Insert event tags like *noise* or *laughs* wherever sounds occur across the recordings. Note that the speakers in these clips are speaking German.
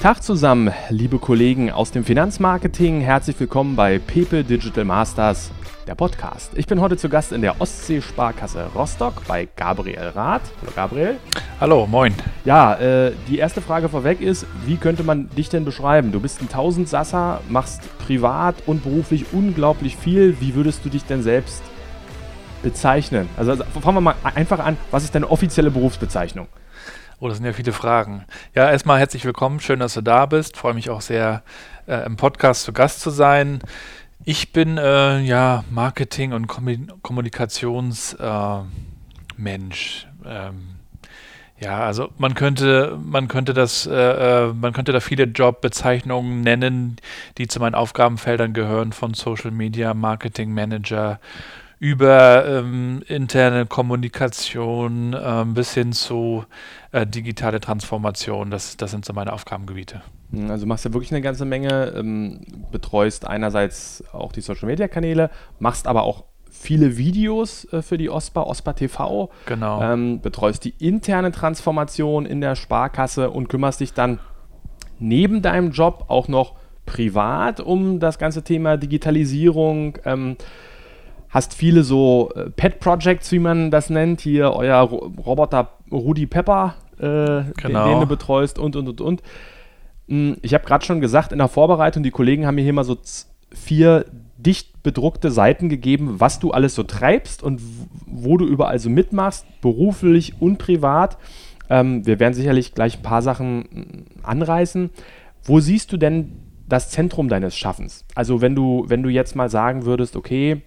Tag zusammen, liebe Kollegen aus dem Finanzmarketing. Herzlich willkommen bei Pepe Digital Masters, der Podcast. Ich bin heute zu Gast in der Ostsee-Sparkasse Rostock bei Gabriel Rath. Hallo Gabriel. Hallo, moin. Ja, äh, die erste Frage vorweg ist, wie könnte man dich denn beschreiben? Du bist ein Tausendsasser, machst privat und beruflich unglaublich viel. Wie würdest du dich denn selbst bezeichnen? Also, also fangen wir mal einfach an. Was ist deine offizielle Berufsbezeichnung? Oh, das sind ja viele Fragen. Ja, erstmal herzlich willkommen. Schön, dass du da bist. Freue mich auch sehr, äh, im Podcast zu Gast zu sein. Ich bin äh, ja Marketing- und Kommunikationsmensch. Äh, ähm, ja, also man könnte, man könnte das, äh, äh, man könnte da viele Jobbezeichnungen nennen, die zu meinen Aufgabenfeldern gehören, von Social Media, Marketing Manager, über ähm, interne Kommunikation ähm, bis hin zu äh, digitale Transformation. Das, das sind so meine Aufgabengebiete. Hm, also machst du wirklich eine ganze Menge, ähm, betreust einerseits auch die Social Media Kanäle, machst aber auch viele Videos äh, für die OSPA, OSPA TV. Genau. Ähm, betreust die interne Transformation in der Sparkasse und kümmerst dich dann neben deinem Job auch noch privat um das ganze Thema Digitalisierung. Ähm, hast viele so äh, Pet-Projects, wie man das nennt. Hier euer Ro Roboter Rudi Pepper, äh, genau. den, den, du betreust und, und, und, und. Hm, ich habe gerade schon gesagt, in der Vorbereitung, die Kollegen haben mir hier mal so vier dicht bedruckte Seiten gegeben, was du alles so treibst und wo du überall so mitmachst, beruflich und privat. Ähm, wir werden sicherlich gleich ein paar Sachen hm, anreißen. Wo siehst du denn das Zentrum deines Schaffens? Also wenn du, wenn du jetzt mal sagen würdest, okay,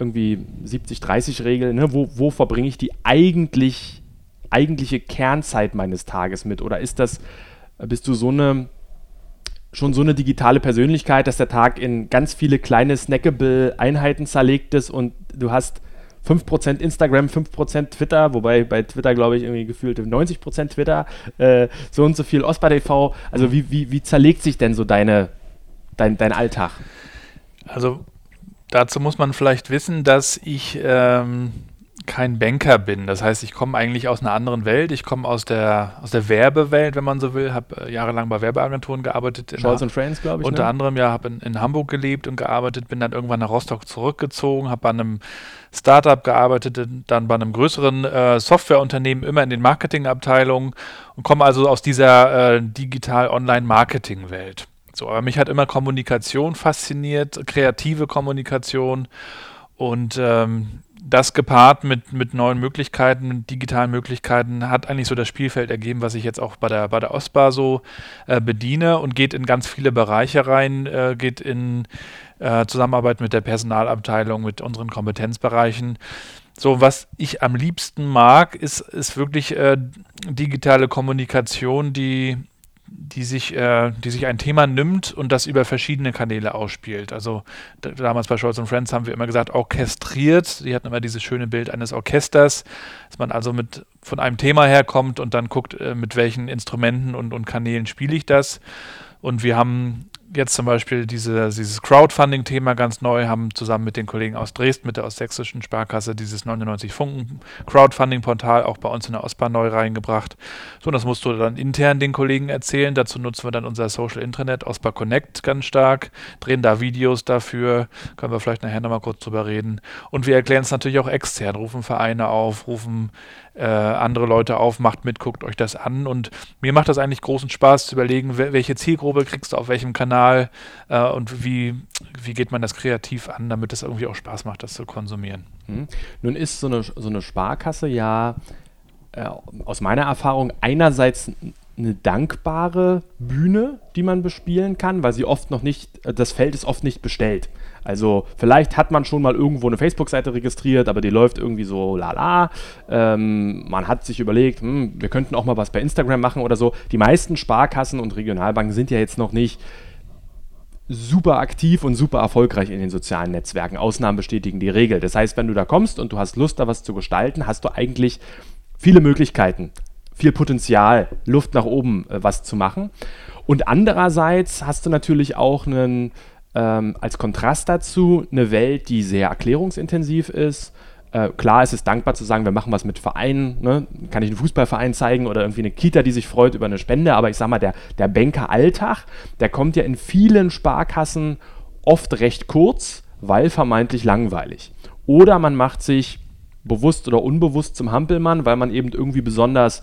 irgendwie 70-30-Regel, ne? wo, wo verbringe ich die eigentlich, eigentliche Kernzeit meines Tages mit? Oder ist das, bist du so eine, schon so eine digitale Persönlichkeit, dass der Tag in ganz viele kleine snackable Einheiten zerlegt ist und du hast 5% Instagram, 5% Twitter, wobei bei Twitter, glaube ich, irgendwie gefühlt 90% Twitter, äh, so und so viel OSPA TV. Also wie, wie, wie zerlegt sich denn so deine, dein, dein Alltag? Also Dazu muss man vielleicht wissen, dass ich ähm, kein Banker bin. Das heißt, ich komme eigentlich aus einer anderen Welt. Ich komme aus der, aus der Werbewelt, wenn man so will. Habe äh, jahrelang bei Werbeagenturen gearbeitet. Scholz und Friends, glaube ich. Unter ne? anderem, ja, habe in, in, Hamburg gelebt und gearbeitet. Bin dann irgendwann nach Rostock zurückgezogen, habe bei einem Startup gearbeitet, dann bei einem größeren äh, Softwareunternehmen, immer in den Marketingabteilungen und komme also aus dieser äh, digital-Online-Marketing-Welt. So, aber mich hat immer Kommunikation fasziniert, kreative Kommunikation und ähm, das gepaart mit, mit neuen Möglichkeiten, mit digitalen Möglichkeiten, hat eigentlich so das Spielfeld ergeben, was ich jetzt auch bei der, bei der OSPA so äh, bediene und geht in ganz viele Bereiche rein, äh, geht in äh, Zusammenarbeit mit der Personalabteilung, mit unseren Kompetenzbereichen. So, was ich am liebsten mag, ist, ist wirklich äh, digitale Kommunikation, die die sich, äh, die sich ein Thema nimmt und das über verschiedene Kanäle ausspielt. Also damals bei Scholz Friends haben wir immer gesagt, orchestriert. Die hatten immer dieses schöne Bild eines Orchesters, dass man also mit von einem Thema herkommt und dann guckt, äh, mit welchen Instrumenten und, und Kanälen spiele ich das. Und wir haben jetzt zum Beispiel diese, dieses Crowdfunding-Thema ganz neu, haben zusammen mit den Kollegen aus Dresden, mit der Ostsächsischen Sparkasse, dieses 99 Funken Crowdfunding-Portal auch bei uns in der OSPA neu reingebracht. So, das musst du dann intern den Kollegen erzählen. Dazu nutzen wir dann unser Social Intranet, OSPA Connect, ganz stark, drehen da Videos dafür, können wir vielleicht nachher nochmal kurz drüber reden. Und wir erklären es natürlich auch extern, rufen Vereine auf, rufen äh, andere Leute auf, macht mit, guckt euch das an. Und mir macht das eigentlich großen Spaß zu überlegen, welche Zielgruppe kriegst du auf welchem Kanal äh, und wie, wie geht man das kreativ an, damit es irgendwie auch Spaß macht, das zu konsumieren. Hm. Nun ist so eine, so eine Sparkasse ja äh, aus meiner Erfahrung einerseits eine dankbare Bühne, die man bespielen kann, weil sie oft noch nicht, äh, das Feld ist oft nicht bestellt. Also vielleicht hat man schon mal irgendwo eine Facebook-Seite registriert, aber die läuft irgendwie so lala. Ähm, man hat sich überlegt, hm, wir könnten auch mal was bei Instagram machen oder so. Die meisten Sparkassen und Regionalbanken sind ja jetzt noch nicht super aktiv und super erfolgreich in den sozialen Netzwerken. Ausnahmen bestätigen die Regel. Das heißt, wenn du da kommst und du hast Lust, da was zu gestalten, hast du eigentlich viele Möglichkeiten, viel Potenzial, Luft nach oben äh, was zu machen. Und andererseits hast du natürlich auch einen ähm, als Kontrast dazu eine Welt, die sehr erklärungsintensiv ist, Äh, klar ist es dankbar zu sagen, wir machen was mit Vereinen, ne? kann ich einen Fußballverein zeigen oder irgendwie eine Kita, die sich freut über eine Spende, aber ich sag mal, der, der Banker-Alltag, der kommt ja in vielen Sparkassen oft recht kurz, weil vermeintlich langweilig. Oder man macht sich bewusst oder unbewusst zum Hampelmann, weil man eben irgendwie besonders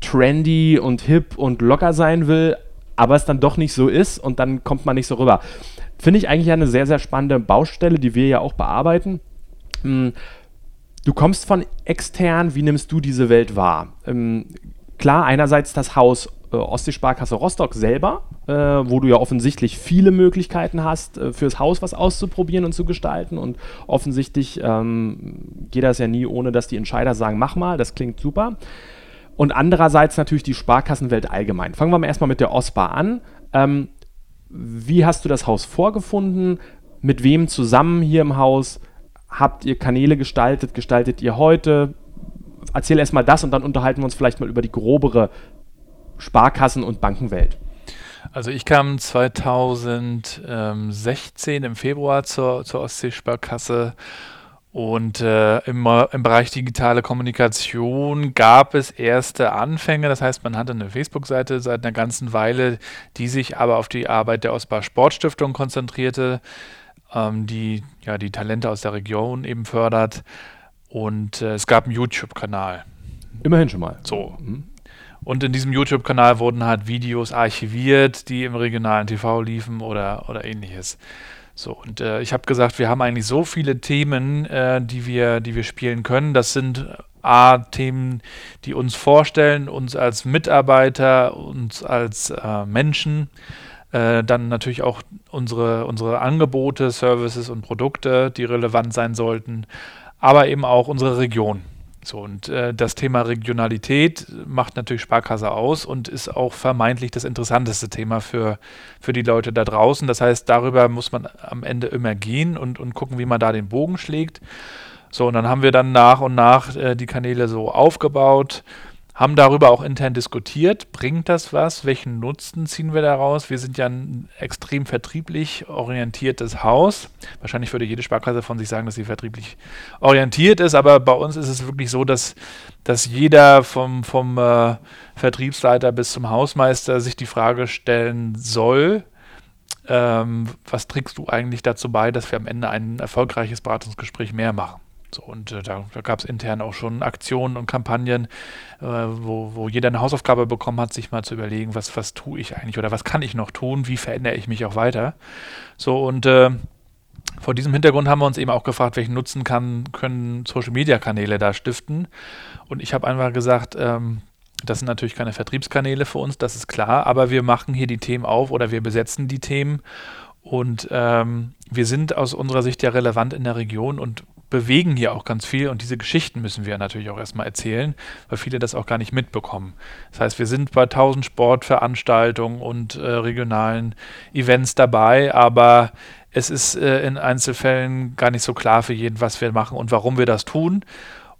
trendy und hip und locker sein will, aber es dann doch nicht so ist und dann kommt man nicht so rüber. Finde ich eigentlich eine sehr, sehr spannende Baustelle, die wir ja auch bearbeiten. Hm, du kommst von extern, wie nimmst du diese Welt wahr? Ähm, klar, einerseits das Haus äh, Ostseesparkasse Rostock selber, äh, wo du ja offensichtlich viele Möglichkeiten hast, äh, fürs Haus was auszuprobieren und zu gestalten. Und offensichtlich ähm, geht das ja nie, ohne dass die Entscheider sagen, mach mal, das klingt super. Und andererseits natürlich die Sparkassenwelt allgemein. Fangen wir mal erstmal mit der OSPA an. Ähm, wie hast du das Haus vorgefunden? Mit wem zusammen hier im Haus? Habt ihr Kanäle gestaltet? Gestaltet ihr heute? Erzähl erstmal das und dann unterhalten wir uns vielleicht mal über die grobere Sparkassen- und Bankenwelt. Also ich kam 2016 im Februar zur, zur Ostseesparkasse und äh, im, im Bereich digitale Kommunikation gab es erste Anfänge. Das heißt, man hatte eine Facebook-Seite seit einer ganzen Weile, die sich aber auf die Arbeit der Ostbar Sportstiftung konzentrierte ähm, die ja die Talente aus der Region eben fördert. Und äh, es gab einen YouTube-Kanal. Immerhin schon mal. So. Mhm. Und in diesem YouTube-Kanal wurden halt Videos archiviert, die im regionalen TV liefen oder, oder ähnliches. So, und äh, ich habe gesagt, wir haben eigentlich so viele Themen, äh, die, wir, die wir spielen können. Das sind A, Themen, die uns vorstellen, uns als Mitarbeiter, uns als äh, Menschen. Äh, dann natürlich auch unsere, unsere Angebote, Services und Produkte, die relevant sein sollten, aber eben auch unsere Region. So, und äh, das Thema Regionalität macht natürlich Sparkasse aus und ist auch vermeintlich das interessanteste Thema für, für die Leute da draußen. Das heißt, darüber muss man am Ende immer gehen und, und gucken, wie man da den Bogen schlägt. So, und dann haben wir dann nach und nach äh, die Kanäle so aufgebaut haben darüber auch intern diskutiert. Bringt das was? Welchen Nutzen ziehen wir daraus? Wir sind ja ein extrem vertrieblich orientiertes Haus. Wahrscheinlich würde jede Sparkasse von sich sagen, dass sie vertrieblich orientiert ist, aber bei uns ist es wirklich so, dass, dass jeder vom, vom äh, Vertriebsleiter bis zum Hausmeister sich die Frage stellen soll, ähm, was trägst du eigentlich dazu bei, dass wir am Ende ein erfolgreiches Beratungsgespräch mehr machen? So, und äh, da, da gab es intern auch schon Aktionen und Kampagnen, äh, wo, wo jeder eine Hausaufgabe bekommen hat, sich mal zu überlegen, was, was tue ich eigentlich oder was kann ich noch tun, wie verändere ich mich auch weiter. So, und äh, vor diesem Hintergrund haben wir uns eben auch gefragt, welchen Nutzen kann, können Social-Media-Kanäle da stiften. Und ich habe einfach gesagt, ähm, das sind natürlich keine Vertriebskanäle für uns, das ist klar, aber wir machen hier die Themen auf oder wir besetzen die Themen und ähm, wir sind aus unserer Sicht ja relevant in der Region und bewegen hier auch ganz viel und diese Geschichten müssen wir natürlich auch erstmal erzählen, weil viele das auch gar nicht mitbekommen. Das heißt, wir sind bei tausend Sportveranstaltungen und äh, regionalen Events dabei, aber es ist äh, in Einzelfällen gar nicht so klar für jeden, was wir machen und warum wir das tun.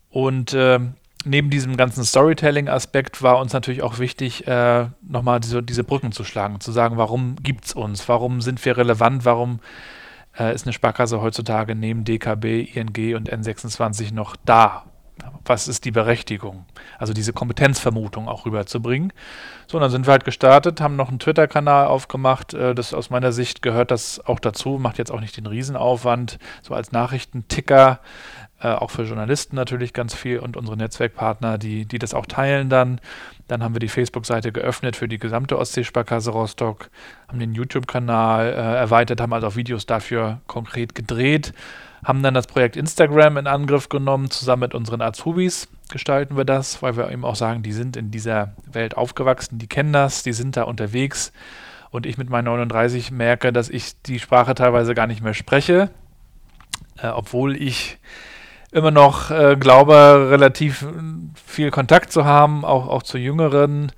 Und äh, neben diesem ganzen Storytelling-Aspekt war uns natürlich auch wichtig, äh, nochmal diese, diese Brücken zu schlagen, zu sagen, warum gibt es uns, warum sind wir relevant, warum äh, ist eine Sparkasse heutzutage neben DKB, ING und N26 noch da? Was ist die Berechtigung? Also diese Kompetenzvermutung auch rüberzubringen. So, und dann sind wir halt gestartet, haben noch einen Twitter-Kanal aufgemacht. Äh, das aus meiner Sicht gehört das auch dazu, macht jetzt auch nicht den Riesenaufwand. So als Nachrichtenticker äh, auch für Journalisten natürlich ganz viel und unsere Netzwerkpartner, die, die das auch teilen dann. Dann haben wir die Facebook-Seite geöffnet für die gesamte Ostseesparkasse Rostock, haben den YouTube-Kanal äh, erweitert, haben also auch Videos dafür konkret gedreht, haben dann das Projekt Instagram in Angriff genommen, zusammen mit unseren Azubis gestalten wir das, weil wir eben auch sagen, die sind in dieser Welt aufgewachsen, die kennen das, die sind da unterwegs. Und ich mit meinen 39 merke, dass ich die Sprache teilweise gar nicht mehr spreche, äh, obwohl ich immer noch äh, glaube, relativ viel Kontakt zu haben, auch, auch zu Jüngeren.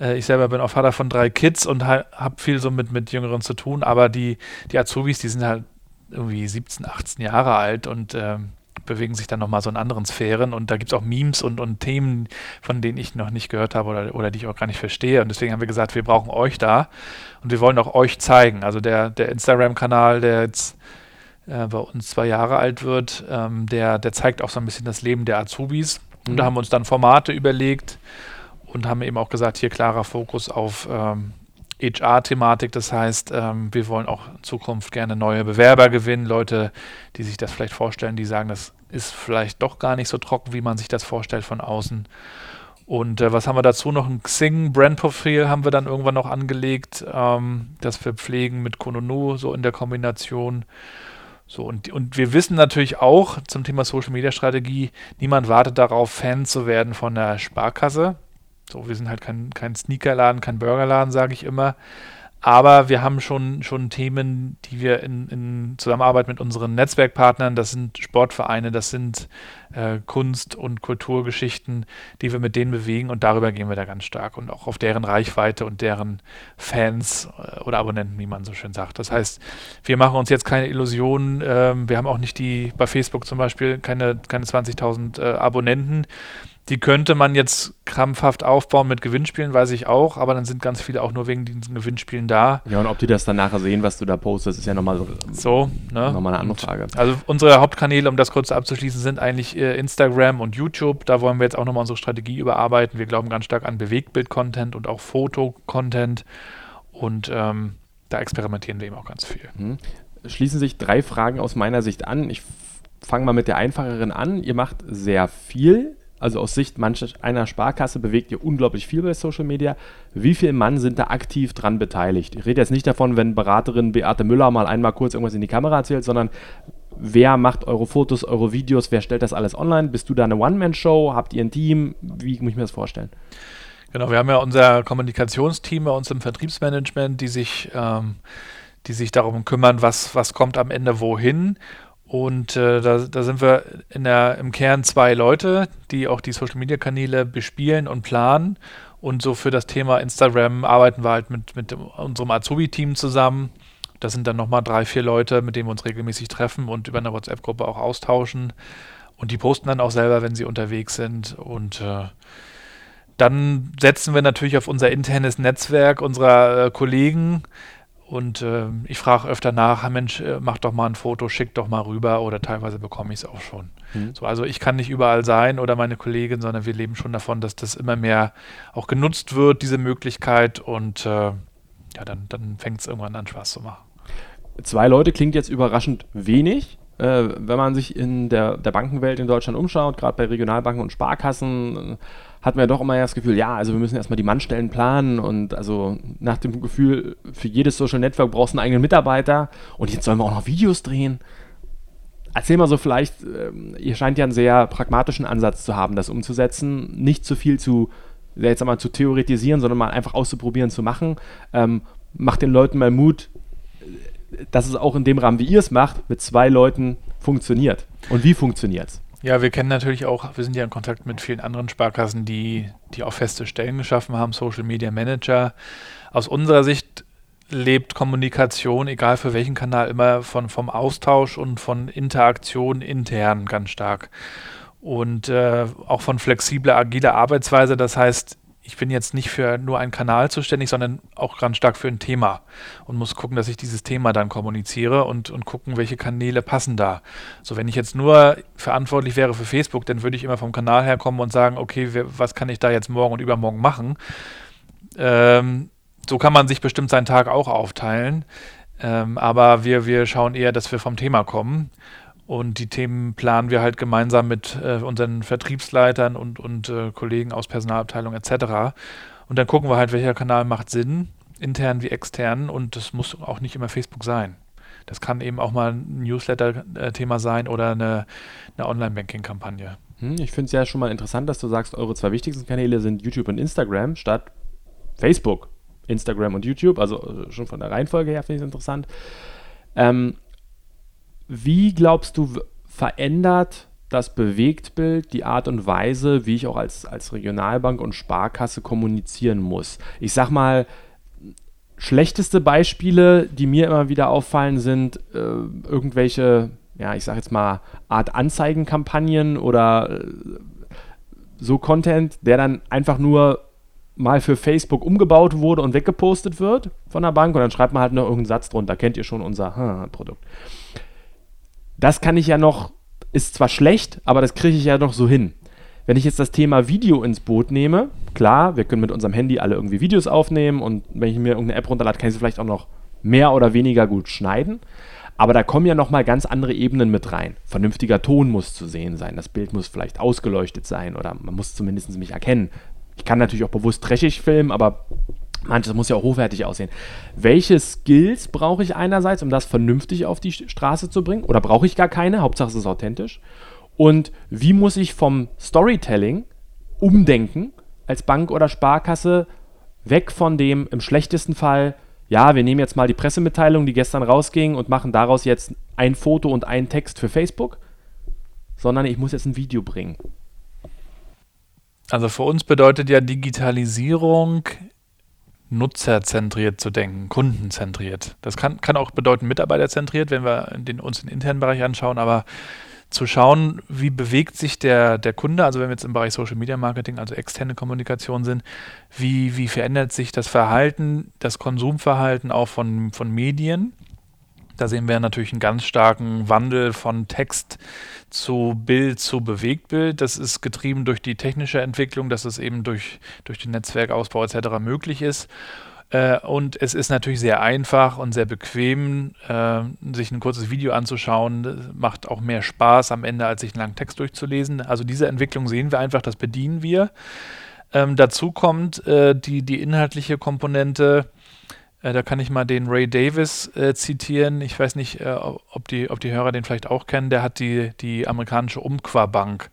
Äh, ich selber bin auch Vater von drei Kids und ha habe viel so mit, mit Jüngeren zu tun, aber die, die Azubis, die sind halt irgendwie 17, 18 Jahre alt und äh, bewegen sich dann nochmal so in anderen Sphären und da gibt es auch Memes und, und Themen, von denen ich noch nicht gehört habe oder, oder die ich auch gar nicht verstehe und deswegen haben wir gesagt, wir brauchen euch da und wir wollen auch euch zeigen. Also der, der Instagram-Kanal, der jetzt äh, bei uns zwei Jahre alt wird, ähm, der, der zeigt auch so ein bisschen das Leben der Azubis. Mhm. Und da haben wir uns dann Formate überlegt und haben eben auch gesagt, hier klarer Fokus auf ähm, HR-Thematik. Das heißt, ähm, wir wollen auch in Zukunft gerne neue Bewerber gewinnen, Leute, die sich das vielleicht vorstellen, die sagen, das ist vielleicht doch gar nicht so trocken, wie man sich das vorstellt von außen. Und äh, was haben wir dazu noch? Ein Xing-Brand-Profil haben wir dann irgendwann noch angelegt, ähm, das wir pflegen mit Kononu, so in der Kombination. So, und, und wir wissen natürlich auch zum Thema Social Media Strategie, niemand wartet darauf, Fan zu werden von der Sparkasse. So, wir sind halt kein, kein Sneakerladen, kein Burgerladen, sage ich immer. Aber wir haben schon, schon Themen, die wir in, in Zusammenarbeit mit unseren Netzwerkpartnern, das sind Sportvereine, das sind äh, Kunst- und Kulturgeschichten, die wir mit denen bewegen. Und darüber gehen wir da ganz stark und auch auf deren Reichweite und deren Fans äh, oder Abonnenten, wie man so schön sagt. Das heißt, wir machen uns jetzt keine Illusionen, äh, wir haben auch nicht die, bei Facebook zum Beispiel, keine, keine 20.000 äh, Abonnenten die könnte man jetzt krampfhaft aufbauen mit Gewinnspielen, weiß ich auch, aber dann sind ganz viele auch nur wegen diesen Gewinnspielen da. Ja, und ob die das dann nachher sehen, was du da postest, ist ja nochmal so, ne? nochmal eine andere Frage. Also unsere Hauptkanäle, um das kurz abzuschließen, sind eigentlich äh, Instagram und YouTube. Da wollen wir jetzt auch nochmal unsere Strategie überarbeiten. Wir glauben ganz stark an Bewegtbild-Content und auch Foto-Content und ähm, da experimentieren wir eben auch ganz viel. Mhm. Schließen sich drei Fragen aus meiner Sicht an. Ich fange mal mit der einfacheren an. Ihr macht sehr viel also aus Sicht mancher einer Sparkasse bewegt ihr unglaublich viel bei Social Media. Wie viele Mann sind da aktiv dran beteiligt? Ich rede jetzt nicht davon, wenn Beraterin Beate Müller mal einmal kurz irgendwas in die Kamera erzählt, sondern wer macht eure Fotos, eure Videos, wer stellt das alles online? Bist du da eine One-Man-Show? Habt ihr ein Team? Wie muss ich mir das vorstellen? Genau, wir haben ja unser Kommunikationsteam bei uns im Vertriebsmanagement, die sich, ähm, die sich darum kümmern, was, was kommt am Ende wohin. Und äh, da, da, sind wir der, im Kern zwei Leute, die auch die Social-Media-Kanäle bespielen und planen. Und so für das Thema Instagram arbeiten wir halt mit, mit unserem Azubi-Team zusammen. Das sind dann nochmal drei, vier Leute, mit denen wir uns regelmäßig treffen und über eine WhatsApp-Gruppe auch austauschen. Und die posten dann auch selber, wenn sie unterwegs sind. Und äh, dann setzen wir natürlich auf unser internes Netzwerk unserer äh, Kollegen, und äh, ich frage öfter nach, Mensch, äh, mach doch mal ein Foto, schick doch mal rüber oder teilweise bekomme ich es auch schon. Mhm. So, also ich kann nicht überall sein oder meine Kollegin, sondern wir leben schon davon, dass das immer mehr auch genutzt wird, diese Möglichkeit. Und äh, ja, dann, dann fängt es irgendwann an, Spaß zu machen. Zwei Leute klingt jetzt überraschend wenig. Äh, wenn man sich in der, der Bankenwelt in Deutschland umschaut, gerade bei Regionalbanken und Sparkassen, hat man ja doch immer das Gefühl, ja, also wir müssen erstmal die Mannstellen planen und also nach dem Gefühl, für jedes Social Network brauchst du einen eigenen Mitarbeiter und jetzt sollen wir auch noch Videos drehen. Erzähl mal so vielleicht, ähm, ihr scheint ja einen sehr pragmatischen Ansatz zu haben, das umzusetzen, nicht zu viel zu, jetzt einmal zu theoretisieren, sondern mal einfach auszuprobieren, zu machen. Ähm, macht den Leuten mal Mut, dass es auch in dem Rahmen, wie ihr es macht, mit zwei Leuten funktioniert. Und wie funktioniert es? Ja, wir kennen natürlich auch, wir sind ja in Kontakt mit vielen anderen Sparkassen, die, die auch feste Stellen geschaffen haben, Social Media Manager. Aus unserer Sicht lebt Kommunikation, egal für welchen Kanal, immer von, vom Austausch und von Interaktion intern ganz stark. Und äh, auch von flexibler, agiler Arbeitsweise. Das heißt, ich bin jetzt nicht für nur einen Kanal zuständig, sondern auch ganz stark für ein Thema und muss gucken, dass ich dieses Thema dann kommuniziere und, und gucken, welche Kanäle passen da. So, wenn ich jetzt nur verantwortlich wäre für Facebook, dann würde ich immer vom Kanal herkommen und sagen, okay, was kann ich da jetzt morgen und übermorgen machen? Ähm, so kann man sich bestimmt seinen Tag auch aufteilen. Ähm, aber wir, wir schauen eher, dass wir vom Thema kommen und die Themen planen wir halt gemeinsam mit äh, unseren Vertriebsleitern und, und äh, Kollegen aus Personalabteilung etc. Und dann gucken wir halt, welcher Kanal macht Sinn, intern wie extern. Und das muss auch nicht immer Facebook sein. Das kann eben auch mal ein Newsletter-Thema sein oder eine, eine Online-Banking-Kampagne. Hm, ich finde es ja schon mal interessant, dass du sagst, eure zwei wichtigsten Kanäle sind YouTube und Instagram statt Facebook. Instagram und YouTube, also äh, schon von der Reihenfolge her finde ich es interessant. Ähm, wie glaubst du, verändert das Bewegtbild die Art und Weise, wie ich auch als, als Regionalbank und Sparkasse kommunizieren muss? Ich sag mal, schlechteste Beispiele, die mir immer wieder auffallen, sind äh, irgendwelche, ja, ich sag jetzt mal, Art Anzeigenkampagnen oder äh, so Content, der dann einfach nur mal für Facebook umgebaut wurde und weggepostet wird von der Bank und dann schreibt man halt noch irgendeinen Satz drunter, kennt ihr schon unser hm, Produkt das kann ich ja noch, ist zwar schlecht, aber das kriege ich ja noch so hin. Wenn ich jetzt das Thema Video ins Boot nehme, klar, wir können mit unserem Handy alle irgendwie Videos aufnehmen und wenn ich mir irgendeine App runterlade, kann ich sie vielleicht auch noch mehr oder weniger gut schneiden. Aber da kommen ja nochmal ganz andere Ebenen mit rein. Vernünftiger Ton muss zu sehen sein, das Bild muss vielleicht ausgeleuchtet sein oder man muss zumindest mich erkennen. Ich kann natürlich auch bewusst trashig filmen, aber manches muss ja auch hochwertig aussehen. Welche Skills brauche ich einerseits, um das vernünftig auf die Straße zu bringen? Oder brauche ich gar keine? Hauptsache es ist authentisch. Und wie muss ich vom Storytelling umdenken als Bank oder Sparkasse weg von dem im schlechtesten Fall, ja, wir nehmen jetzt mal die Pressemitteilung, die gestern rausging und machen daraus jetzt ein Foto und einen Text für Facebook, sondern ich muss jetzt ein Video bringen. Also für uns bedeutet ja Digitalisierung nutzerzentriert zu denken, kundenzentriert. Das kann, kann auch bedeuten mitarbeiterzentriert, wenn wir den, uns den internen Bereich anschauen, aber zu schauen, wie bewegt sich der, der Kunde, also wenn wir jetzt im Bereich Social Media Marketing, also externe Kommunikation sind, wie, wie verändert sich das Verhalten, das Konsumverhalten auch von, von Medien. Da sehen wir natürlich einen ganz starken Wandel von Text zu Bild zu Bewegtbild. Das ist getrieben durch die technische Entwicklung, dass es eben durch, durch den Netzwerkausbau etc. möglich ist. Äh, und es ist natürlich sehr einfach und sehr bequem, äh, sich ein kurzes Video anzuschauen. Das macht auch mehr Spaß am Ende, als sich einen langen Text durchzulesen. Also diese Entwicklung sehen wir einfach, das bedienen wir. Ähm, dazu kommt äh, die, die inhaltliche Komponente. Äh, da kann ich mal den Ray Davis äh, zitieren. Ich weiß nicht, äh, ob, die, ob die Hörer den vielleicht auch kennen. Der hat die, die amerikanische Umqua-Bank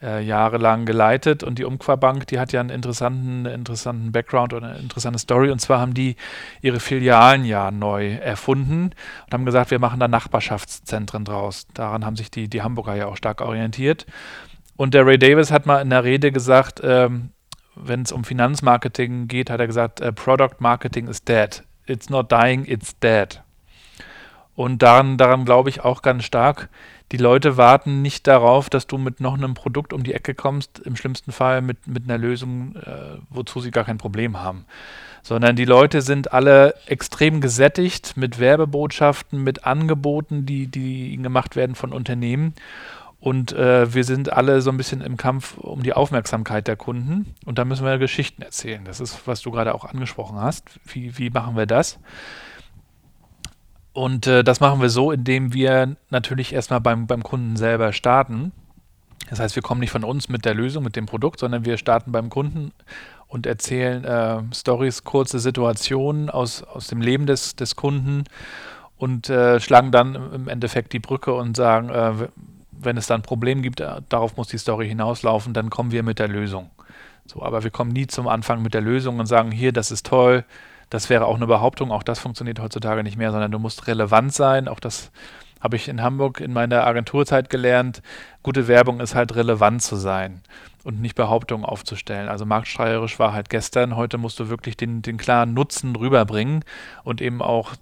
äh, jahrelang geleitet und die Umqua-Bank, die hat ja einen interessanten, interessanten Background oder eine interessante Story und zwar haben die ihre Filialen ja neu erfunden und haben gesagt, wir machen da Nachbarschaftszentren draus. Daran haben sich die, die Hamburger ja auch stark orientiert. Und der Ray Davis hat mal in der Rede gesagt, ähm, wenn es um Finanzmarketing geht, hat er gesagt, uh, Product Marketing is dead. It's not dying, it's dead. Und daran, daran glaube ich auch ganz stark. Die Leute warten nicht darauf, dass du mit noch einem Produkt um die Ecke kommst, im schlimmsten Fall mit, mit einer Lösung, äh, wozu sie gar kein Problem haben. Sondern die Leute sind alle extrem gesättigt mit Werbebotschaften, mit Angeboten, die, die ihnen gemacht werden von Unternehmen. Und äh, wir sind alle so ein bisschen im Kampf um die Aufmerksamkeit der Kunden. Und da müssen wir Geschichten erzählen. Das ist, was du gerade auch angesprochen hast. Wie, wie machen wir das? Und äh, das machen wir so, indem wir natürlich erstmal beim, beim Kunden selber starten. Das heißt, wir kommen nicht von uns mit der Lösung, mit dem Produkt, sondern wir starten beim Kunden und erzählen äh, Stories, kurze Situationen aus, aus dem Leben des, des Kunden und äh, schlagen dann im Endeffekt die Brücke und sagen, äh, wenn es dann ein Problem gibt, äh, darauf muss die Story hinauslaufen, dann kommen wir mit der Lösung. So, aber wir kommen nie zum Anfang mit der Lösung und sagen, hier, das ist toll, das wäre auch eine Behauptung, auch das funktioniert heutzutage nicht mehr, sondern du musst relevant sein. Auch das habe ich in Hamburg in meiner Agenturzeit gelernt. Gute Werbung ist halt relevant zu sein und nicht Behauptungen aufzustellen. Also marktsteuerisch war halt gestern, heute musst du wirklich den, den klaren Nutzen rüberbringen und eben auch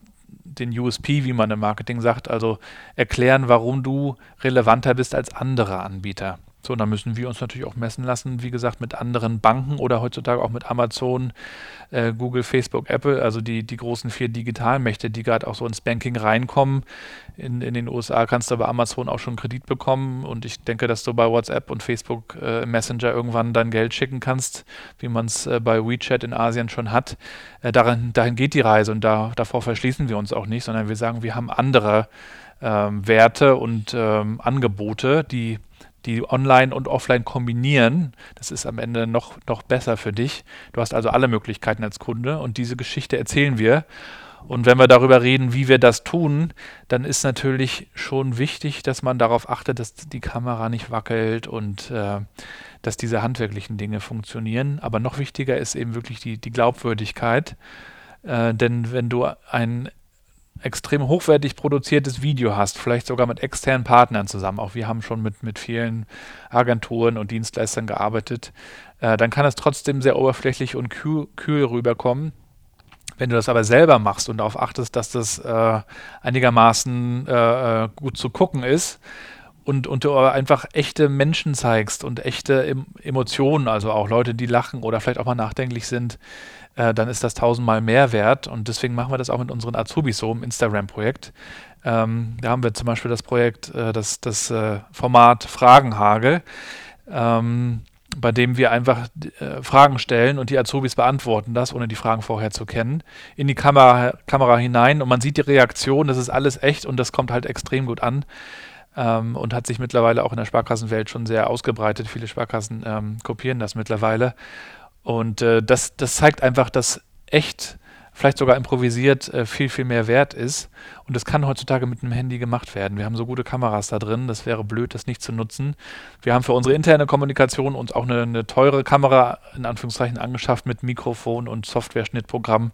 den USP, wie man im Marketing sagt, also erklären, warum du relevanter bist als andere Anbieter. So, dann müssen wir uns natürlich auch messen lassen, wie gesagt, mit anderen Banken oder heutzutage auch mit Amazon, äh, Google, Facebook, Apple, also die, die großen vier Digitalmächte, die gerade auch so ins Banking reinkommen. In, in den USA kannst du bei Amazon auch schon Kredit bekommen und ich denke, dass du bei WhatsApp und Facebook äh, Messenger irgendwann dein Geld schicken kannst, wie man es äh, bei WeChat in Asien schon hat. Äh, darin, dahin geht die Reise und da, davor verschließen wir uns auch nicht, sondern wir sagen, wir haben andere ähm, Werte und ähm, Angebote, die die online und offline kombinieren, das ist am Ende noch, noch besser für dich. Du hast also alle Möglichkeiten als Kunde und diese Geschichte erzählen wir. Und wenn wir darüber reden, wie wir das tun, dann ist natürlich schon wichtig, dass man darauf achtet, dass die Kamera nicht wackelt und äh, dass diese handwerklichen Dinge funktionieren. Aber noch wichtiger ist eben wirklich die, die Glaubwürdigkeit. Äh, denn wenn du ein extrem hochwertig produziertes Video hast, vielleicht sogar mit externen Partnern zusammen, auch wir haben schon mit, mit vielen Agenturen und Dienstleistern gearbeitet, äh, dann kann es trotzdem sehr oberflächlich und kühl, kühl rüberkommen. Wenn du das aber selber machst und darauf achtest, dass das äh, einigermaßen äh, äh gut zu gucken ist, und, und du einfach echte Menschen zeigst und echte Emotionen, also auch Leute, die lachen oder vielleicht auch mal nachdenklich sind, äh, dann ist das tausendmal mehr wert. Und deswegen machen wir das auch mit unseren Azubis so im Instagram-Projekt. Ähm, da haben wir zum Beispiel das Projekt, äh, das, das äh, Format Fragenhagel, ähm, bei dem wir einfach äh, Fragen stellen und die Azubis beantworten das, ohne die Fragen vorher zu kennen, in die Kamera, Kamera hinein und man sieht die Reaktion, das ist alles echt und das kommt halt extrem gut an ähm, und hat sich mittlerweile auch in der Sparkassenwelt schon sehr ausgebreitet. Viele Sparkassen ähm, kopieren das mittlerweile und äh, das, das zeigt einfach, dass echt vielleicht sogar improvisiert, äh, viel, viel mehr wert ist. Und das kann heutzutage mit einem Handy gemacht werden. Wir haben so gute Kameras da drin, das wäre blöd, das nicht zu nutzen. Wir haben für unsere interne Kommunikation uns auch eine, eine teure Kamera in Anführungszeichen angeschafft mit Mikrofon und Software-Schnittprogramm.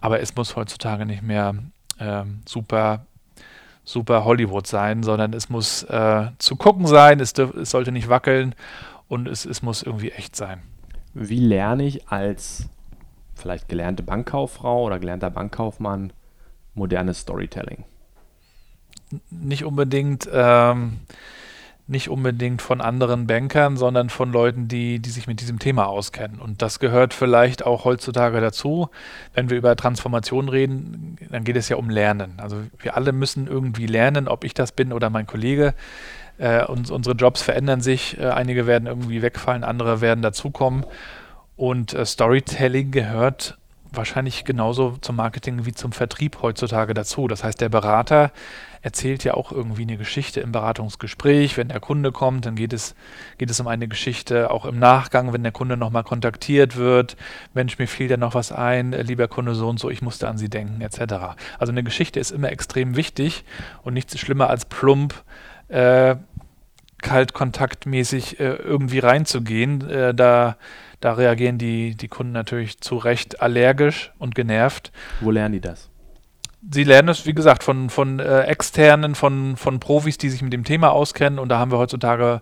Aber es muss heutzutage nicht mehr äh, super super Hollywood sein, sondern es muss äh, zu gucken sein, es, es sollte nicht wackeln und es, es muss irgendwie echt sein. Wie lerne ich als vielleicht gelernte Bankkauffrau oder gelernter Bankkaufmann modernes Storytelling? Nicht unbedingt, ähm, nicht unbedingt von anderen Bankern, sondern von Leuten, die, die sich mit diesem Thema auskennen. Und das gehört vielleicht auch heutzutage dazu. Wenn wir über Transformation reden, dann geht es ja um Lernen. Also wir alle müssen irgendwie lernen, ob ich das bin oder mein Kollege. Äh, uns, unsere Jobs verändern sich. Äh, einige werden irgendwie wegfallen, andere werden dazukommen. Und äh, Storytelling gehört wahrscheinlich genauso zum Marketing wie zum Vertrieb heutzutage dazu. Das heißt, der Berater erzählt ja auch irgendwie eine Geschichte im Beratungsgespräch. Wenn der Kunde kommt, dann geht es, geht es um eine Geschichte auch im Nachgang, wenn der Kunde nochmal kontaktiert wird. Mensch, mir fiel da noch was ein, äh, lieber Kunde so und so, ich musste an Sie denken, etc. Also eine Geschichte ist immer extrem wichtig und nichts schlimmer als plump. Äh, kaltkontaktmäßig äh, irgendwie reinzugehen. Äh, da da reagieren die, die Kunden natürlich zu Recht allergisch und genervt. Wo lernen die das? Sie lernen es, wie gesagt, von, von äh, externen, von, von Profis, die sich mit dem Thema auskennen. Und da haben wir heutzutage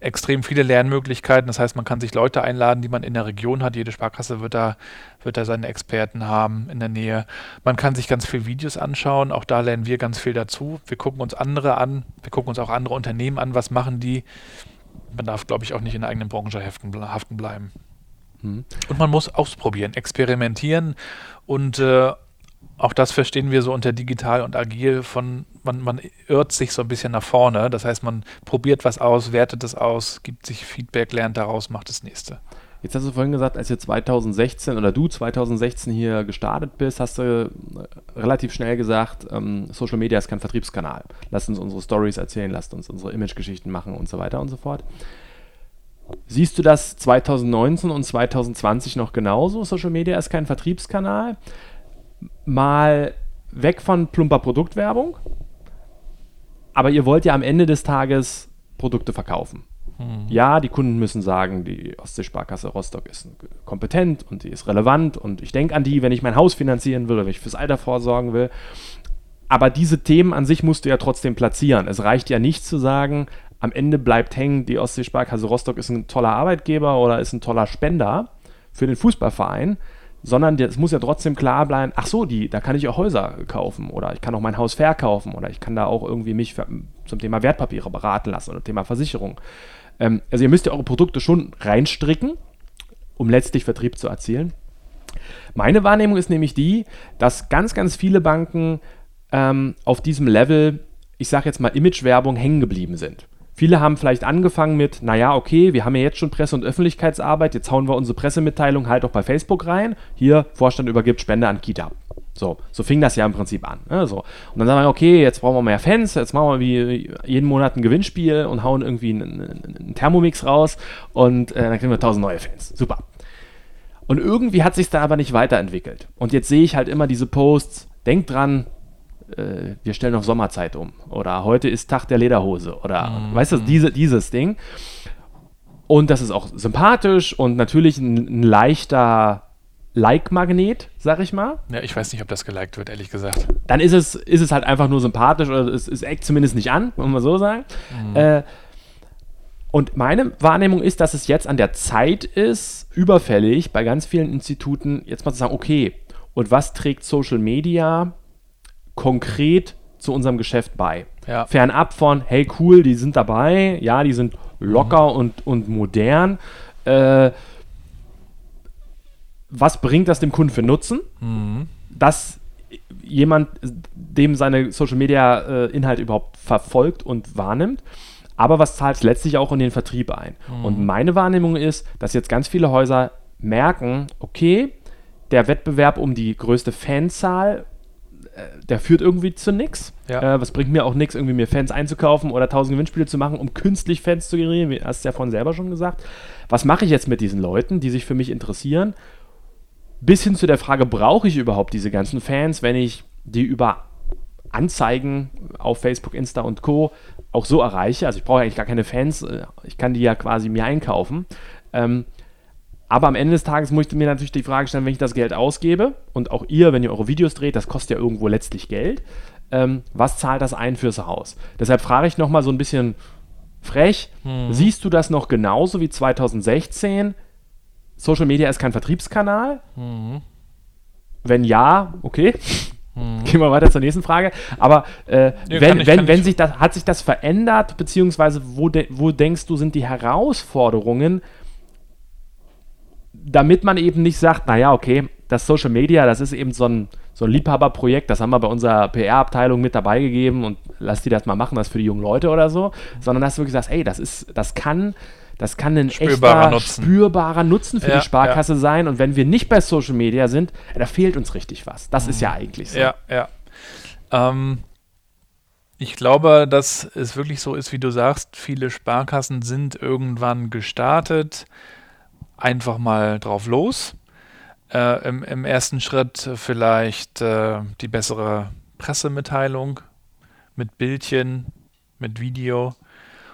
extrem viele Lernmöglichkeiten. Das heißt, man kann sich Leute einladen, die man in der Region hat. Jede Sparkasse wird da, wird da seine Experten haben in der Nähe. Man kann sich ganz viele Videos anschauen. Auch da lernen wir ganz viel dazu. Wir gucken uns andere an. Wir gucken uns auch andere Unternehmen an. Was machen die? Man darf, glaube ich, auch nicht in der eigenen Branche haften, haften bleiben. Hm. Und man muss ausprobieren, experimentieren und äh, auch das verstehen wir so unter digital und agil von, man, man irrt sich so ein bisschen nach vorne. Das heißt, man probiert was aus, wertet es aus, gibt sich Feedback, lernt daraus, macht das nächste. Jetzt hast du vorhin gesagt, als ihr 2016 oder du 2016 hier gestartet bist, hast du äh, relativ schnell gesagt, ähm, Social Media ist kein Vertriebskanal. Lasst uns unsere Stories erzählen, lasst uns unsere Imagegeschichten machen und so weiter und so fort. Siehst du das 2019 und 2020 noch genauso? Social Media ist kein Vertriebskanal. Mal weg von plumper Produktwerbung. Aber ihr wollt ja am Ende des Tages Produkte verkaufen. Hm. Ja, die Kunden müssen sagen, die Ostseesparkasse Rostock ist kompetent und die ist relevant und ich denke an die, wenn ich mein Haus finanzieren will oder wenn ich fürs Alter vorsorgen will. Aber diese Themen an sich musst du ja trotzdem platzieren. Es reicht ja nicht zu sagen, am Ende bleibt hängen, die Ostseesparkasse Rostock ist ein toller Arbeitgeber oder ist ein toller Spender für den Fußballverein, sondern es muss ja trotzdem klar bleiben, ach so, die, da kann ich auch Häuser kaufen oder ich kann auch mein Haus verkaufen oder ich kann da auch irgendwie mich für, zum Thema Wertpapiere beraten lassen oder Thema Versicherung. Ähm, also ihr müsst ja eure Produkte schon reinstricken, um letztlich Vertrieb zu erzielen. Meine Wahrnehmung ist nämlich die, dass ganz, ganz viele Banken ähm, auf diesem Level, ich sage jetzt mal Imagewerbung, hängen geblieben sind. Viele haben vielleicht angefangen mit, naja, okay, wir haben ja jetzt schon Presse- und Öffentlichkeitsarbeit, jetzt hauen wir unsere Pressemitteilung halt auch bei Facebook rein. Hier, Vorstand übergibt Spende an Kita. So, so fing das ja im Prinzip an. Ne? So. Und dann sagen wir, okay, jetzt brauchen wir mehr Fans, jetzt machen wir jeden Monat ein Gewinnspiel und hauen irgendwie einen, einen Thermomix raus und äh, dann kriegen wir tausend neue Fans. Super. Und irgendwie hat sich da aber nicht weiterentwickelt. Und jetzt sehe ich halt immer diese Posts, denkt dran, äh, wir stellen auf Sommerzeit um oder heute ist Tag der Lederhose oder mhm. weißt du, diese, dieses Ding. Und das ist auch sympathisch und natürlich ein, ein leichter Like-Magnet, sag ich mal. Ja, ich weiß nicht, ob das geliked wird, ehrlich gesagt. Dann ist es, ist es halt einfach nur sympathisch oder es, es eckt zumindest nicht an, muss man so sagen. Mhm. Äh, und meine Wahrnehmung ist, dass es jetzt an der Zeit ist, überfällig bei ganz vielen Instituten jetzt mal zu sagen, okay, und was trägt Social Media konkret zu unserem Geschäft bei. Ja. Fernab von, hey cool, die sind dabei, ja, die sind locker mhm. und, und modern. Äh, was bringt das dem Kunden für Nutzen? Mhm. Das jemand, dem seine Social Media äh, Inhalte überhaupt verfolgt und wahrnimmt. Aber was zahlt es letztlich auch in den Vertrieb ein? Mhm. Und meine Wahrnehmung ist, dass jetzt ganz viele Häuser merken, okay, der Wettbewerb um die größte Fanzahl der führt irgendwie zu nichts. Ja. Äh, was bringt mir auch nichts, irgendwie mir Fans einzukaufen oder tausend Gewinnspiele zu machen, um künstlich Fans zu generieren, wie hast du ja vorhin selber schon gesagt. Was mache ich jetzt mit diesen Leuten, die sich für mich interessieren? Bis hin zu der Frage, brauche ich überhaupt diese ganzen Fans, wenn ich die über Anzeigen auf Facebook, Insta und Co. auch so erreiche. Also ich brauche eigentlich gar keine Fans, äh, ich kann die ja quasi mir einkaufen. Ähm, aber am Ende des Tages muss ich mir natürlich die Frage stellen, wenn ich das Geld ausgebe und auch ihr, wenn ihr eure Videos dreht, das kostet ja irgendwo letztlich Geld, ähm, was zahlt das ein fürs Haus? Deshalb frage ich nochmal so ein bisschen frech, hm. siehst du das noch genauso wie 2016? Social Media ist kein Vertriebskanal? Hm. Wenn ja, okay. Hm. *laughs* Gehen wir weiter zur nächsten Frage. Aber äh, ja, wenn, ich, wenn, wenn sich das, hat sich das verändert, beziehungsweise wo, de, wo denkst du, sind die Herausforderungen, damit man eben nicht sagt, naja, okay, das Social Media, das ist eben so ein, so ein Liebhaberprojekt, das haben wir bei unserer PR-Abteilung mit dabei gegeben und lass die das mal machen, das für die jungen Leute oder so, sondern dass du wirklich sagst, ey, das ist, das kann, das kann ein spürbarer echter, Nutzen. spürbarer Nutzen für ja, die Sparkasse ja. sein und wenn wir nicht bei Social Media sind, da fehlt uns richtig was. Das mhm. ist ja eigentlich so. Ja, ja. Ähm, ich glaube, dass es wirklich so ist, wie du sagst, viele Sparkassen sind irgendwann gestartet einfach mal drauf los. Äh, im, im, ersten Schritt vielleicht äh, die bessere Pressemitteilung mit Bildchen, mit Video.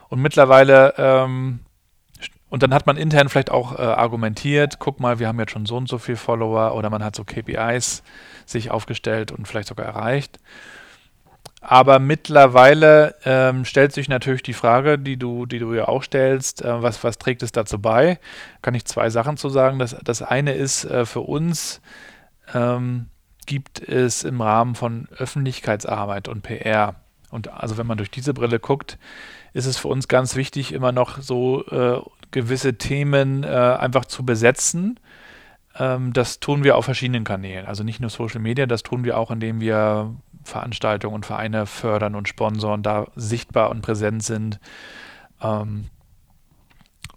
Und mittlerweile, ähm, und dann hat man intern vielleicht auch äh, argumentiert, guck mal, wir haben jetzt schon so und so viele Follower oder man hat so KPIs sich aufgestellt und vielleicht sogar erreicht. Aber mittlerweile ähm, stellt sich natürlich die Frage, die du, die du ja auch stellst, äh, was, was trägt es dazu bei? Kann ich zwei Sachen zu sagen. Das, das eine ist, äh, für uns ähm, gibt es im Rahmen von Öffentlichkeitsarbeit und PR, und also wenn man durch diese Brille guckt, ist es für uns ganz wichtig, immer noch so äh, gewisse Themen äh, einfach zu besetzen. Ähm, das tun wir auf verschiedenen Kanälen. Also nicht nur Social Media, das tun wir auch, indem wir Veranstaltungen und Vereine fördern und sponsoren, da sichtbar und präsent sind. Ähm,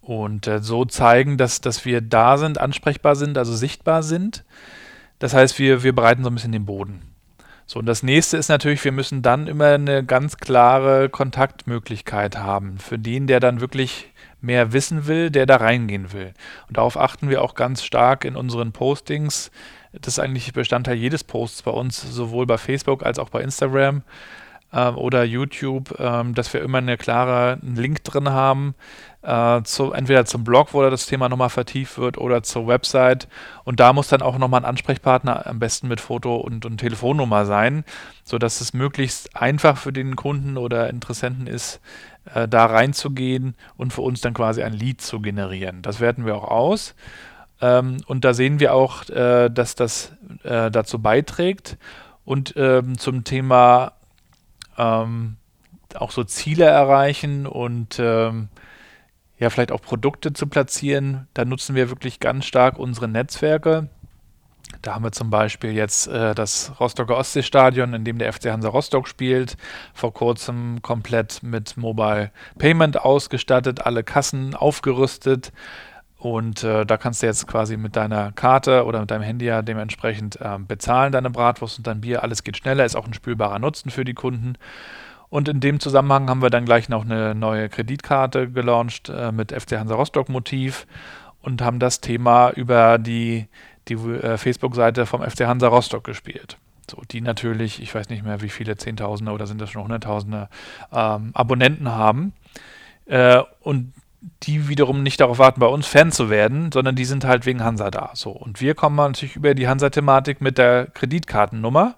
und äh, so zeigen, dass, dass wir da sind, ansprechbar sind, also sichtbar sind. Das heißt, wir, wir bereiten so ein bisschen den Boden. So, und das nächste ist natürlich, wir müssen dann immer eine ganz klare Kontaktmöglichkeit haben für den, der dann wirklich mehr wissen will, der da reingehen will. Und darauf achten wir auch ganz stark in unseren Postings, das ist eigentlich Bestandteil jedes Posts bei uns, sowohl bei Facebook als auch bei Instagram ähm, oder YouTube, ähm, dass wir immer eine klare einen Link drin haben, äh, zu, entweder zum Blog, wo das Thema nochmal vertieft wird, oder zur Website. Und da muss dann auch nochmal ein Ansprechpartner am besten mit Foto und, und Telefonnummer sein, sodass es möglichst einfach für den Kunden oder Interessenten ist, äh, da reinzugehen und für uns dann quasi ein Lead zu generieren. Das werten wir auch aus. Ähm, und da sehen wir auch, äh, dass das äh, dazu beiträgt. Und ähm, zum Thema ähm, auch so Ziele erreichen und ähm, ja, vielleicht auch Produkte zu platzieren, da nutzen wir wirklich ganz stark unsere Netzwerke. Da haben wir zum Beispiel jetzt äh, das Rostocker Ostseestadion, in dem der FC Hansa Rostock spielt, vor kurzem komplett mit Mobile Payment ausgestattet, alle Kassen aufgerüstet. Und äh, da kannst du jetzt quasi mit deiner Karte oder mit deinem Handy ja dementsprechend äh, bezahlen, deine Bratwurst und dein Bier. Alles geht schneller, ist auch ein spürbarer Nutzen für die Kunden. Und in dem Zusammenhang haben wir dann gleich noch eine neue Kreditkarte gelauncht äh, mit FC Hansa Rostock Motiv und haben das Thema über die, die äh, Facebook-Seite vom FC Hansa Rostock gespielt. So, die natürlich, ich weiß nicht mehr, wie viele Zehntausende oder sind das schon Hunderttausende ähm, Abonnenten haben. Äh, und die wiederum nicht darauf warten, bei uns Fan zu werden, sondern die sind halt wegen Hansa da. So. Und wir kommen natürlich über die Hansa-Thematik mit der Kreditkartennummer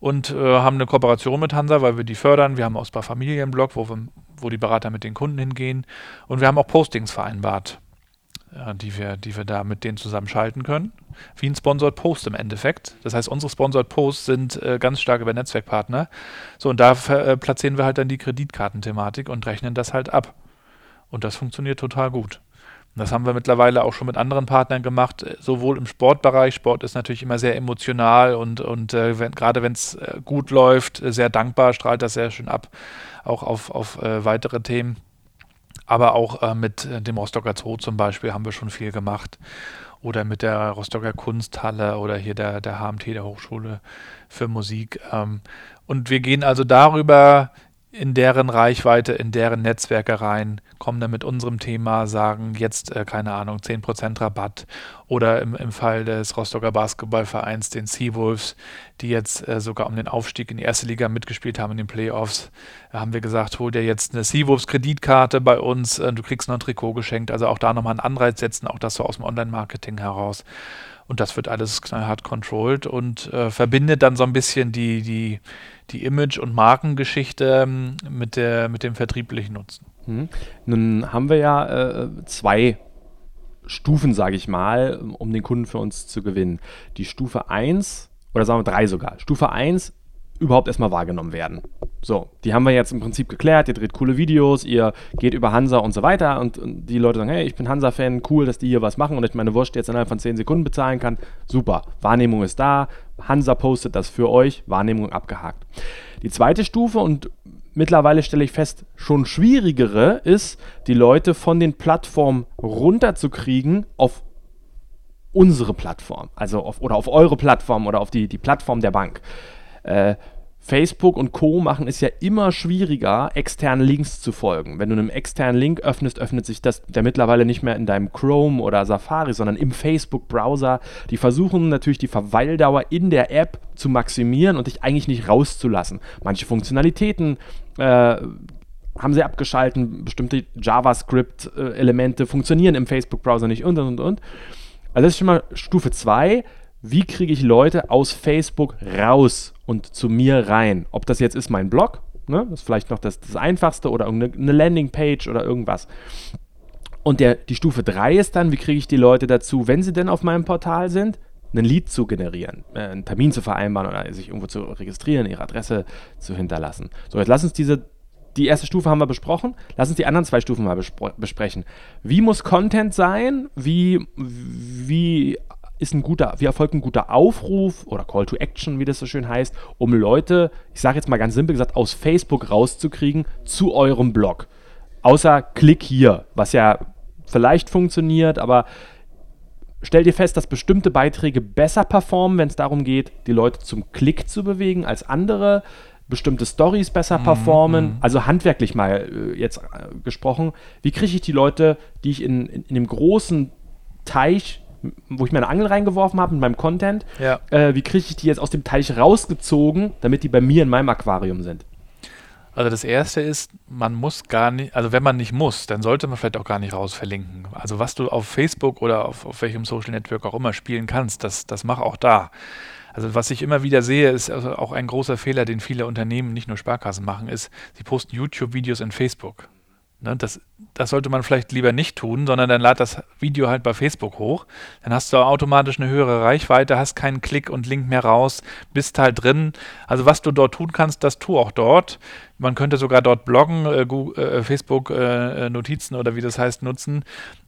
und äh, haben eine Kooperation mit Hansa, weil wir die fördern. Wir haben auch ein Familienblog, wo, wir, wo die Berater mit den Kunden hingehen. Und wir haben auch Postings vereinbart, äh, die, wir, die wir da mit denen zusammenschalten können. Wie ein Sponsored Post im Endeffekt. Das heißt, unsere Sponsored Posts sind äh, ganz stark über Netzwerkpartner. So, und da äh, platzieren wir halt dann die Kreditkartenthematik und rechnen das halt ab. Und das funktioniert total gut. Das haben wir mittlerweile auch schon mit anderen Partnern gemacht, äh, sowohl im Sportbereich. Sport ist natürlich immer sehr emotional und, und äh, wenn, gerade wenn es äh, gut läuft, äh, sehr dankbar, strahlt das sehr schön ab, auch auf, auf äh, weitere Themen. Aber auch äh, mit dem Rostocker Zoo zum Beispiel haben wir schon viel gemacht. Oder mit der Rostocker Kunsthalle oder hier der, der HMT, der Hochschule für Musik. Ähm, und wir gehen also darüber in deren Reichweite, in deren Netzwerke rein, kommen dann mit unserem Thema, sagen jetzt, äh, keine Ahnung, 10% Rabatt oder im, im Fall des Rostocker Basketballvereins, den Seawolves, die jetzt äh, sogar um den Aufstieg in die erste Liga mitgespielt haben in den Playoffs, äh, haben wir gesagt, hol dir jetzt eine Seawolves Kreditkarte bei uns, äh, du kriegst noch ein Trikot geschenkt, also auch da nochmal einen Anreiz setzen, auch das so aus dem Online-Marketing heraus. Und das wird alles knallhart controlled und äh, verbindet dann so ein bisschen die, die, die Image- und Markengeschichte ähm, mit, der, mit dem vertrieblichen Nutzen. Mhm. Nun haben wir ja äh, zwei Stufen, sage ich mal, um den Kunden für uns zu gewinnen. Die Stufe 1 oder sagen wir drei sogar. Stufe 1 überhaupt erstmal wahrgenommen werden. So, die haben wir jetzt im Prinzip geklärt. Ihr dreht coole Videos, ihr geht über Hansa und so weiter und, und die Leute sagen, hey, ich bin Hansa-Fan, cool, dass die hier was machen und ich meine Wurst jetzt innerhalb von 10 Sekunden bezahlen kann. Super, Wahrnehmung ist da. Hansa postet das für euch, Wahrnehmung abgehakt. Die zweite Stufe und mittlerweile stelle ich fest, schon schwierigere ist, die Leute von den Plattformen runterzukriegen auf unsere Plattform, also auf, oder auf eure Plattform oder auf die, die Plattform der Bank. Äh, Facebook und Co. machen es ja immer schwieriger, externen Links zu folgen. Wenn du einen externen Link öffnest, öffnet sich das der mittlerweile nicht mehr in deinem Chrome oder Safari, sondern im Facebook-Browser. Die versuchen natürlich die Verweildauer in der App zu maximieren und dich eigentlich nicht rauszulassen. Manche Funktionalitäten äh, haben sie abgeschalten, bestimmte JavaScript-Elemente funktionieren im Facebook-Browser nicht und und und. Also das ist schon mal Stufe 2 wie kriege ich Leute aus Facebook raus und zu mir rein? Ob das jetzt ist mein Blog, ne? das ist vielleicht noch das, das Einfachste, oder irgendeine Landingpage oder irgendwas. Und der, die Stufe 3 ist dann, wie kriege ich die Leute dazu, wenn sie denn auf meinem Portal sind, einen Lead zu generieren, äh, einen Termin zu vereinbaren oder sich irgendwo zu registrieren, ihre Adresse zu hinterlassen. So, jetzt lass uns diese, die erste Stufe haben wir besprochen, lass uns die anderen zwei Stufen mal besprechen. Wie muss Content sein? Wie, wie ist ein guter, wie erfolgt ein guter Aufruf oder Call to Action, wie das so schön heißt, um Leute, ich sage jetzt mal ganz simpel gesagt, aus Facebook rauszukriegen zu eurem Blog. Außer Klick hier, was ja vielleicht funktioniert, aber stell dir fest, dass bestimmte Beiträge besser performen, wenn es darum geht, die Leute zum Klick zu bewegen als andere, bestimmte Stories besser mhm, performen. Mhm. Also handwerklich mal äh, jetzt äh, gesprochen, wie kriege ich die Leute, die ich in, in, in dem großen Teich wo ich meine Angel reingeworfen habe mit meinem Content, ja. äh, wie kriege ich die jetzt aus dem Teich rausgezogen, damit die bei mir in meinem Aquarium sind? Also das erste ist, man muss gar nicht, also wenn man nicht muss, dann sollte man vielleicht auch gar nicht raus verlinken. Also was du auf Facebook oder auf, auf welchem Social Network auch immer spielen kannst, das, das mach auch da. Also was ich immer wieder sehe, ist also auch ein großer Fehler, den viele Unternehmen, nicht nur Sparkassen machen, ist, sie posten YouTube-Videos in Facebook. Ne, das, das sollte man vielleicht lieber nicht tun, sondern dann lad das Video halt bei Facebook hoch. Dann hast du automatisch eine höhere Reichweite, hast keinen Klick und Link mehr raus, bist halt drin. Also was du dort tun kannst, das tu auch dort. Man könnte sogar dort bloggen, äh, äh, Facebook äh, äh, Notizen oder wie das heißt nutzen.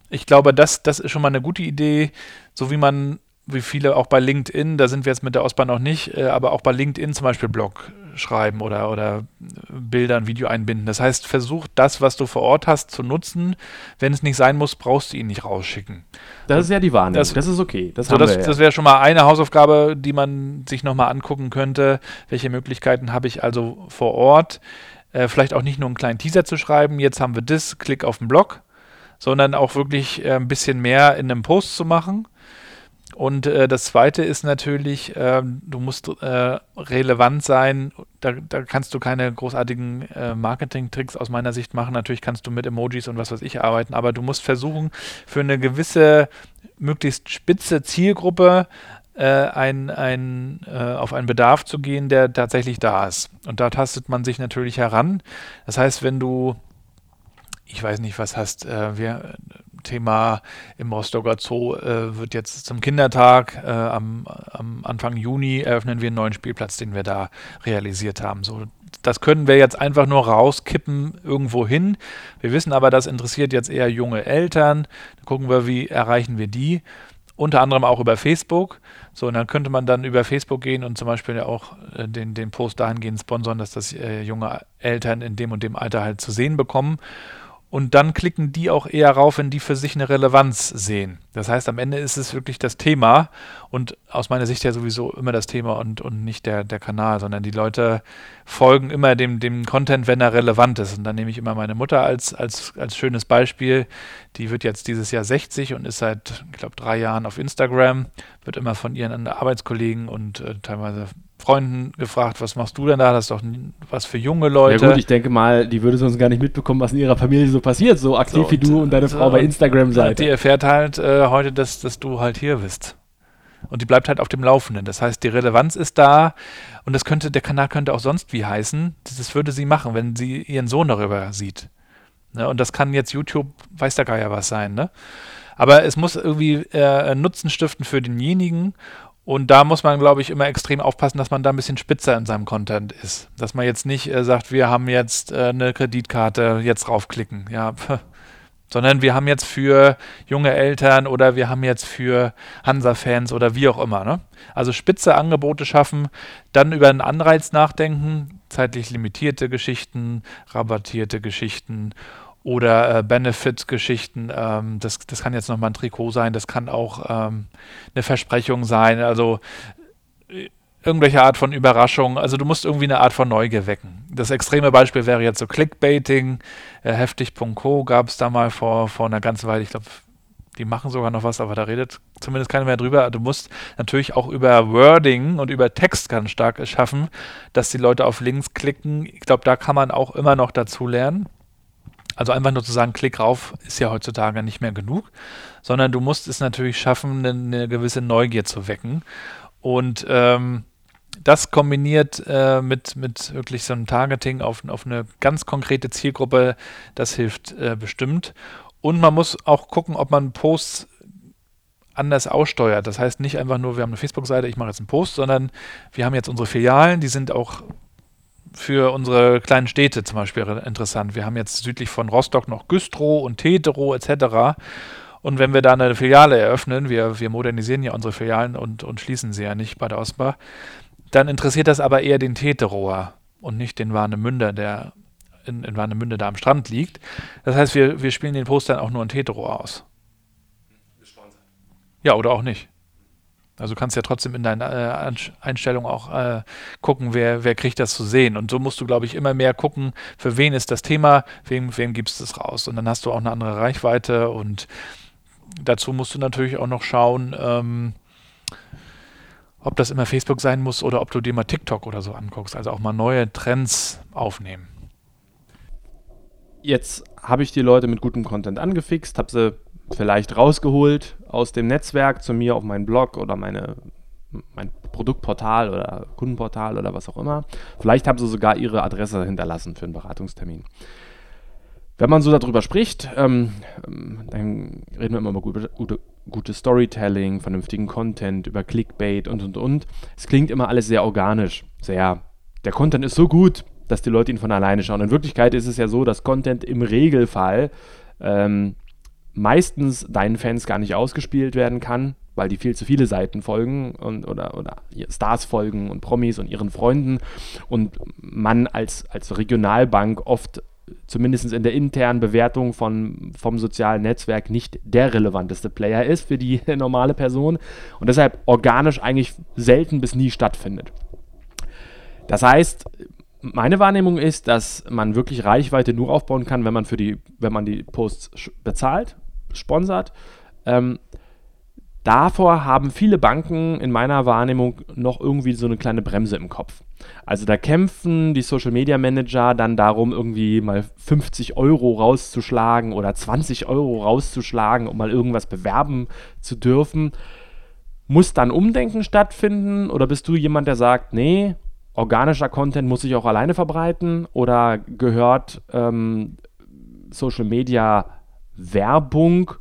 Ich glaube, das, das ist schon mal eine gute Idee, so wie man wie viele auch bei LinkedIn, da sind wir jetzt mit der Ausbahn noch nicht, äh, aber auch bei LinkedIn zum Beispiel Blog schreiben oder, oder Bilder, ein Video einbinden. Das heißt, versuch das, was du vor Ort hast, zu nutzen. Wenn es nicht sein muss, brauchst du ihn nicht rausschicken. Das ist ja die Wahrnehmung. Das, das ist okay. Das, so, das, ja. das wäre schon mal eine Hausaufgabe, die man sich nochmal angucken könnte. Welche Möglichkeiten habe ich also vor Ort? Äh, vielleicht auch nicht nur einen kleinen Teaser zu schreiben. Jetzt haben wir das, klick auf den Blog, sondern auch wirklich äh, ein bisschen mehr in einem Post zu machen und äh, das zweite ist natürlich, äh, du musst äh, relevant sein. Da, da, kannst du keine großartigen äh, Marketing-Tricks aus meiner Sicht machen. Natürlich kannst du mit Emojis und was weiß ich arbeiten, aber du musst versuchen, für eine gewisse, möglichst spitze Zielgruppe äh, ein, ein, äh, auf einen Bedarf zu gehen, der tatsächlich da ist. Und da tastet man sich natürlich heran. Das heißt, wenn du ich weiß nicht, was hast, äh, wir, Thema im Rostocker Zoo äh, wird jetzt zum Kindertag äh, am, am, Anfang Juni eröffnen wir einen neuen Spielplatz, den wir da realisiert haben. So das können wir jetzt einfach nur rauskippen irgendwo hin. Wir wissen aber, das interessiert jetzt eher junge Eltern. Dann gucken wir, wie erreichen wir die. Unter anderem auch über Facebook. So, und dann könnte man dann über Facebook gehen und zum Beispiel auch äh, den, den Post dahingehend sponsern, dass das äh, junge Eltern in dem und dem Alter halt zu sehen bekommen. Und dann klicken die auch eher rauf, wenn die für sich eine Relevanz sehen. Das heißt, am Ende ist es wirklich das Thema und aus meiner Sicht ja sowieso immer das Thema und, und nicht der, der Kanal, sondern die Leute folgen immer dem, dem Content, wenn er relevant ist. Und dann nehme ich immer meine Mutter als, als, als schönes Beispiel. Die wird jetzt dieses Jahr 60 und ist seit, ich glaube, drei Jahren auf Instagram, wird immer von ihren Arbeitskollegen und äh, teilweise Freunden gefragt, was machst du denn da? Das ist doch was für junge Leute. Ja gut, ich denke mal, die würde sonst gar nicht mitbekommen, was in ihrer Familie so passiert, so aktiv so, wie du und deine so, Frau bei Instagram seid. Die erfährt halt äh, heute, dass, dass du halt hier bist. Und die bleibt halt auf dem Laufenden. Das heißt, die Relevanz ist da und das könnte, der Kanal könnte auch sonst wie heißen. Das würde sie machen, wenn sie ihren Sohn darüber sieht. Ne? Und das kann jetzt YouTube, weiß der Geier was sein, ne? Aber es muss irgendwie äh, Nutzen stiften für denjenigen und da muss man, glaube ich, immer extrem aufpassen, dass man da ein bisschen spitzer in seinem Content ist. Dass man jetzt nicht äh, sagt, wir haben jetzt äh, eine Kreditkarte, jetzt draufklicken. Ja, *laughs* sondern wir haben jetzt für junge Eltern oder wir haben jetzt für Hansa-Fans oder wie auch immer. Ne? Also spitze Angebote schaffen, dann über einen Anreiz nachdenken, zeitlich limitierte Geschichten, rabattierte Geschichten oder äh, Benefit-Geschichten. Ähm, das, das kann jetzt nochmal ein Trikot sein, das kann auch ähm, eine Versprechung sein, also äh, irgendwelche Art von Überraschung. Also du musst irgendwie eine Art von Neugier wecken. Das extreme Beispiel wäre jetzt so Clickbaiting. Äh, Heftig.co gab es da mal vor, vor einer ganzen Weile, ich glaube, die machen sogar noch was, aber da redet zumindest keiner mehr drüber. Du musst natürlich auch über Wording und über Text ganz stark schaffen, dass die Leute auf Links klicken. Ich glaube, da kann man auch immer noch dazu lernen. Also einfach nur zu sagen, klick rauf, ist ja heutzutage nicht mehr genug, sondern du musst es natürlich schaffen, eine, eine gewisse Neugier zu wecken. Und ähm, das kombiniert äh, mit, mit wirklich so einem Targeting auf, auf eine ganz konkrete Zielgruppe, das hilft äh, bestimmt. Und man muss auch gucken, ob man Posts anders aussteuert. Das heißt nicht einfach nur, wir haben eine Facebook-Seite, ich mache jetzt einen Post, sondern wir haben jetzt unsere Filialen, die sind auch für unsere kleinen Städte zum Beispiel interessant. Wir haben jetzt südlich von Rostock noch Güstrow und Tetero etc. Und wenn wir da eine Filiale eröffnen, wir, wir modernisieren ja unsere Filialen und, und schließen sie ja nicht bei der Osbar, dann interessiert das aber eher den Teterower und nicht den Warnemünder, der in, in Warnemünde da am Strand liegt. Das heißt, wir, wir spielen den Post dann auch nur in Tetero aus. Ja, oder auch nicht. Also kannst ja trotzdem in deinen äh, Einstellungen auch äh, gucken, wer, wer kriegt das zu sehen. Und so musst du, glaube ich, immer mehr gucken, für wen ist das Thema, wem, wem gibst du es raus. Und dann hast du auch eine andere Reichweite und dazu musst du natürlich auch noch schauen, ähm, ob das immer Facebook sein muss oder ob du dir mal TikTok oder so anguckst. Also auch mal neue Trends aufnehmen. Jetzt habe ich die Leute mit gutem Content angefixt, habe sie vielleicht rausgeholt aus dem Netzwerk zu mir auf meinen Blog oder meine, mein Produktportal oder Kundenportal oder was auch immer. Vielleicht haben sie sogar ihre Adresse hinterlassen für einen Beratungstermin. Wenn man so darüber spricht, ähm, dann reden wir immer über gute, gute, gutes Storytelling, vernünftigen Content, über Clickbait und und und. Es klingt immer alles sehr organisch, sehr. Der Content ist so gut, dass die Leute ihn von alleine schauen. In Wirklichkeit ist es ja so, dass Content im Regelfall ähm, meistens deinen Fans gar nicht ausgespielt werden kann, weil die viel zu viele Seiten folgen und, oder, oder Stars folgen und Promis und ihren Freunden und man als, als Regionalbank oft zumindest in der internen Bewertung von, vom sozialen Netzwerk nicht der relevanteste Player ist für die *laughs* normale Person und deshalb organisch eigentlich selten bis nie stattfindet. Das heißt, meine Wahrnehmung ist, dass man wirklich Reichweite nur aufbauen kann, wenn man für die, wenn man die Posts bezahlt, sponsert. Ähm, davor haben viele Banken in meiner Wahrnehmung noch irgendwie so eine kleine Bremse im Kopf. Also da kämpfen die Social Media Manager dann darum, irgendwie mal 50 Euro rauszuschlagen oder 20 Euro rauszuschlagen, um mal irgendwas bewerben zu dürfen. Muss dann Umdenken stattfinden oder bist du jemand, der sagt, nee, organischer Content muss sich auch alleine verbreiten oder gehört ähm, Social Media Werbung,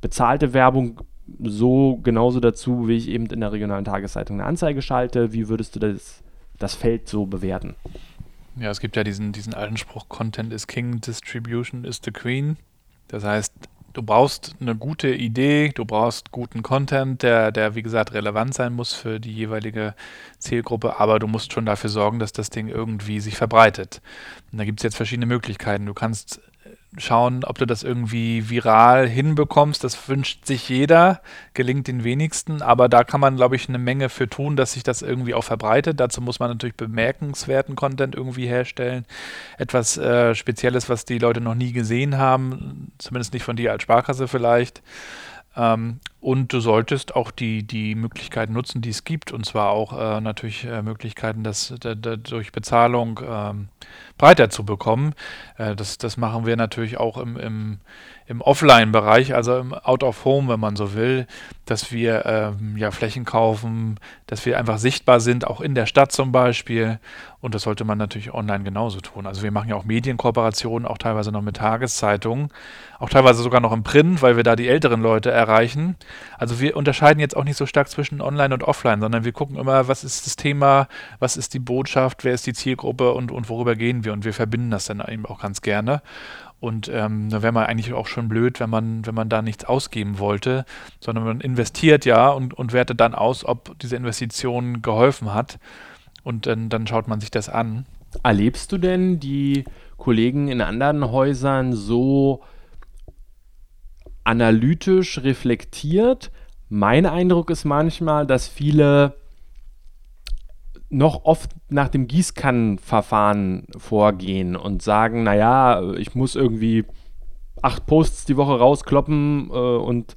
bezahlte Werbung so genauso dazu, wie ich eben in der regionalen Tageszeitung eine Anzeige schalte? Wie würdest du das, das Feld so bewerten? Ja, es gibt ja diesen, diesen alten Spruch, Content is King, Distribution is the Queen. Das heißt, du brauchst eine gute Idee, du brauchst guten Content, der, der wie gesagt relevant sein muss für die jeweilige Zielgruppe, aber du musst schon dafür sorgen, dass das Ding irgendwie sich verbreitet. Und da gibt es jetzt verschiedene Möglichkeiten. Du kannst schauen, ob du das irgendwie viral hinbekommst. Das wünscht sich jeder, gelingt den wenigsten, aber da kann man, glaube ich, eine Menge für tun, dass sich das irgendwie auch verbreitet. Dazu muss man natürlich bemerkenswerten Content irgendwie herstellen. Etwas äh, Spezielles, was die Leute noch nie gesehen haben, zumindest nicht von dir als Sparkasse vielleicht. Ähm, und du solltest auch die, die Möglichkeiten nutzen, die es gibt, und zwar auch äh, natürlich äh, Möglichkeiten, das durch Bezahlung ähm, breiter zu bekommen. Äh, das, das machen wir natürlich auch im, im, im Offline-Bereich, also im Out of Home, wenn man so will, dass wir ähm, ja Flächen kaufen, dass wir einfach sichtbar sind, auch in der Stadt zum Beispiel. Und das sollte man natürlich online genauso tun. Also wir machen ja auch Medienkooperationen, auch teilweise noch mit Tageszeitungen, auch teilweise sogar noch im Print, weil wir da die älteren Leute erreichen. Also wir unterscheiden jetzt auch nicht so stark zwischen online und offline, sondern wir gucken immer, was ist das Thema, was ist die Botschaft, wer ist die Zielgruppe und, und worüber gehen wir. Und wir verbinden das dann eben auch ganz gerne. Und ähm, da wäre man eigentlich auch schon blöd, wenn man, wenn man da nichts ausgeben wollte, sondern man investiert ja und, und wertet dann aus, ob diese Investition geholfen hat. Und dann, dann schaut man sich das an. Erlebst du denn die Kollegen in anderen Häusern so analytisch reflektiert? Mein Eindruck ist manchmal, dass viele noch oft nach dem Gießkannenverfahren vorgehen und sagen, naja, ich muss irgendwie acht Posts die Woche rauskloppen äh, und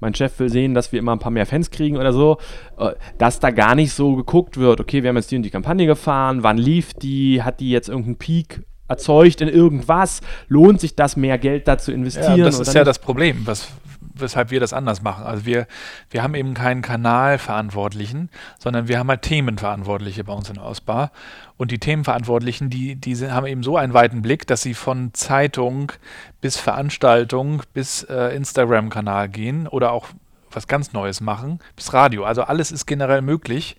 mein Chef will sehen, dass wir immer ein paar mehr Fans kriegen oder so, äh, dass da gar nicht so geguckt wird, okay, wir haben jetzt die und die Kampagne gefahren, wann lief die, hat die jetzt irgendeinen Peak erzeugt in irgendwas, lohnt sich das, mehr Geld da zu investieren? Ja, das ist ja das Problem, was, weshalb wir das anders machen. Also wir, wir haben eben keinen Kanalverantwortlichen, sondern wir haben halt Themenverantwortliche bei uns in Ausbar. Und die Themenverantwortlichen, die, die haben eben so einen weiten Blick, dass sie von Zeitung bis Veranstaltung bis äh, Instagram-Kanal gehen oder auch was ganz Neues machen, bis Radio. Also alles ist generell möglich.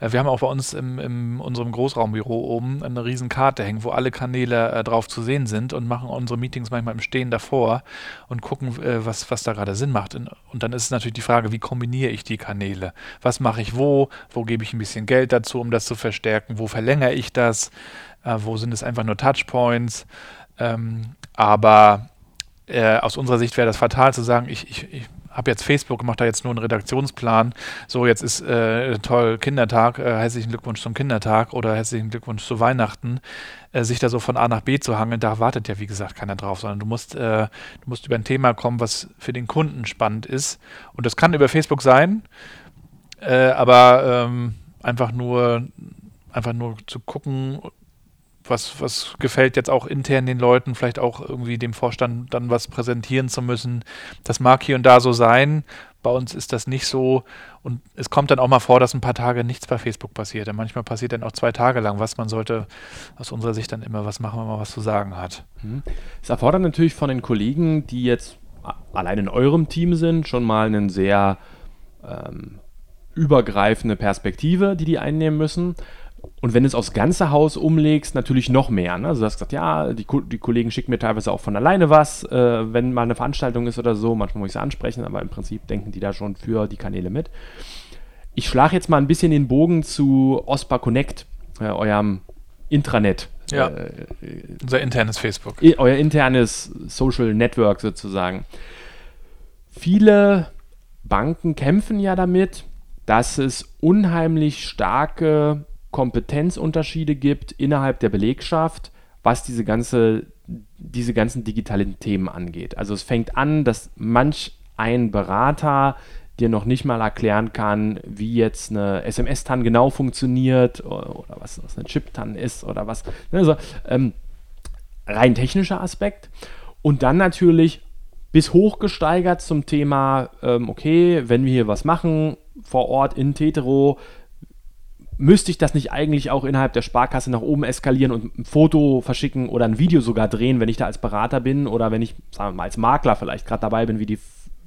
Äh, wir haben auch bei uns im, in unserem Großraumbüro oben eine riesen Karte hängen, wo alle Kanäle äh, drauf zu sehen sind und machen unsere Meetings manchmal im Stehen davor und gucken, äh, was, was da gerade Sinn macht. Und, dann ist es natürlich die Frage, wie kombiniere ich die Kanäle? Was mache ich wo? Wo gebe ich ein bisschen Geld dazu, um das zu verstärken? Wo verlängere ich das? Äh, wo sind es einfach nur Touchpoints? Ähm, aber äh, aus unserer Sicht wäre das fatal zu sagen, ich, ich, ich habe jetzt Facebook, mache da jetzt nur einen Redaktionsplan. So, jetzt ist äh, toll Kindertag, äh, herzlichen Glückwunsch zum Kindertag oder herzlichen Glückwunsch zu Weihnachten. Äh, sich da so von A nach B zu hangeln, da wartet ja wie gesagt keiner drauf, sondern du musst, äh, du musst über ein Thema kommen, was für den Kunden spannend ist. Und das kann über Facebook sein, äh, aber ähm, einfach nur einfach nur zu gucken, was, was gefällt jetzt auch intern den Leuten, vielleicht auch irgendwie dem Vorstand dann was präsentieren zu müssen. Das mag hier und da so sein. Bei uns ist das nicht so. Und es kommt dann auch mal vor, dass ein paar Tage nichts bei Facebook passiert. Und manchmal passiert dann auch zwei Tage lang was. Man sollte aus unserer Sicht dann immer was machen, wenn man was zu sagen hat. Mhm. Es erfordert natürlich von den Kollegen, die jetzt allein in eurem Team sind, schon mal eine sehr ähm, übergreifende Perspektive, die die einnehmen müssen. Und wenn du es aufs ganze Haus umlegst, natürlich noch mehr. Ne? Also du hast gesagt, ja, die, die, Kollegen schicken mir teilweise auch von alleine was, äh, wenn mal eine Veranstaltung ist oder so. Manchmal muss ich sie ansprechen, aber im Prinzip denken die da schon für die Kanäle mit. Ich schlage jetzt mal ein bisschen den Bogen zu OSPA Connect, äh, eurem Intranet. Ja, äh, unser internes Facebook. Euer internes Social Network sozusagen. Viele Banken kämpfen ja damit, dass es unheimlich starke Kompetenzunterschiede gibt innerhalb der Belegschaft, was diese, ganze, diese ganzen digitalen Themen angeht. Also es fängt an, dass manch ein Berater dir noch nicht mal erklären kann, wie jetzt eine SMS-TAN genau funktioniert oder, was, was, eine Chip-TAN ist oder was. Also ähm, rein technischer Aspekt. Und dann natürlich bis hochgesteigert zum Thema, ähm, okay, wenn wir hier was machen vor Ort in Tetero, müsste ich das nicht eigentlich auch innerhalb der Sparkasse nach oben eskalieren und ein Foto verschicken oder ein Video sogar drehen, wenn ich da als Berater bin oder wenn ich, sagen wir mal, als Makler vielleicht gerade dabei bin, wie die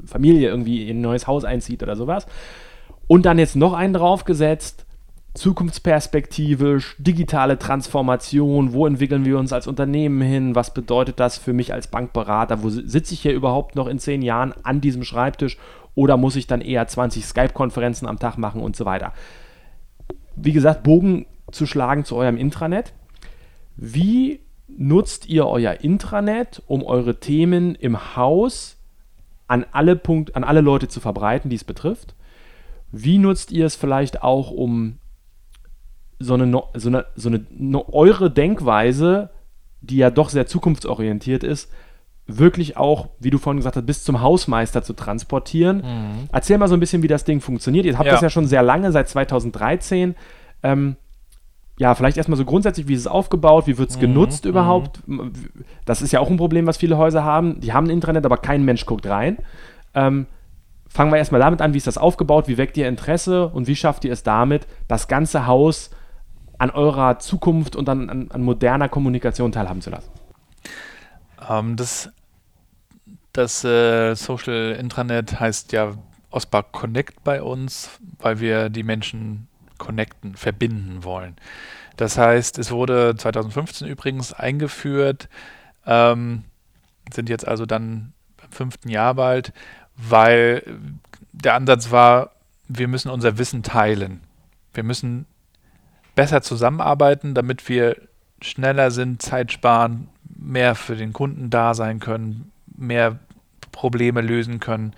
Familie irgendwie in ein neues Haus einzieht oder sowas. Und dann jetzt noch einen draufgesetzt, zukunftsperspektivisch, digitale Transformation, wo entwickeln wir uns als Unternehmen hin, was bedeutet das für mich als Bankberater, wo sitze ich hier überhaupt noch in zehn Jahren an diesem Schreibtisch oder muss ich dann eher 20 Skype-Konferenzen am Tag machen und so weiter. Wie gesagt, Bogen zu schlagen zu eurem Intranet. Wie nutzt ihr euer Intranet, um eure Themen im Haus an alle, Punkt, an alle Leute zu verbreiten, die es betrifft? Wie nutzt ihr es vielleicht auch, um so eine, so eine, so eine, eure Denkweise, die ja doch sehr zukunftsorientiert ist, wirklich auch, wie du vorhin gesagt hast, bis zum Hausmeister zu transportieren. Mhm. Erzähl mal so ein bisschen, wie das Ding funktioniert. Ihr habt ja. das ja schon sehr lange, seit 2013. Ähm, ja, vielleicht erstmal so grundsätzlich, wie ist es aufgebaut, wie wird es mhm. genutzt mhm. überhaupt? Das ist ja auch ein Problem, was viele Häuser haben. Die haben ein Internet, aber kein Mensch guckt rein. Ähm, fangen wir erstmal damit an, wie ist das aufgebaut, wie weckt ihr Interesse und wie schafft ihr es damit, das ganze Haus an eurer Zukunft und an, an, an moderner Kommunikation teilhaben zu lassen? Ähm, das das äh, Social Intranet heißt ja Osbar Connect bei uns, weil wir die Menschen connecten, verbinden wollen. Das heißt, es wurde 2015 übrigens eingeführt, ähm, sind jetzt also dann beim fünften Jahr bald, weil der Ansatz war, wir müssen unser Wissen teilen. Wir müssen besser zusammenarbeiten, damit wir schneller sind, Zeit sparen, mehr für den Kunden da sein können, mehr Probleme lösen können.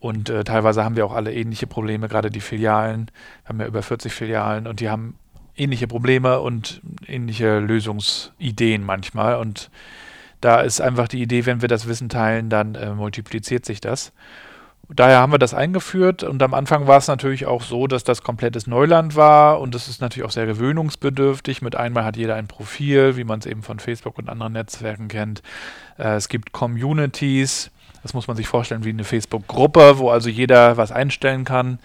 Und äh, teilweise haben wir auch alle ähnliche Probleme, gerade die Filialen. Wir haben ja über 40 Filialen und die haben ähnliche Probleme und ähnliche Lösungsideen manchmal. Und da ist einfach die Idee, wenn wir das Wissen teilen, dann äh, multipliziert sich das. Daher haben wir das eingeführt und am Anfang war es natürlich auch so, dass das komplettes Neuland war und das ist natürlich auch sehr gewöhnungsbedürftig. Mit einmal hat jeder ein Profil, wie man es eben von Facebook und anderen Netzwerken kennt. Äh, es gibt Communities. Das muss man sich vorstellen wie eine Facebook-Gruppe, wo also jeder was einstellen kann.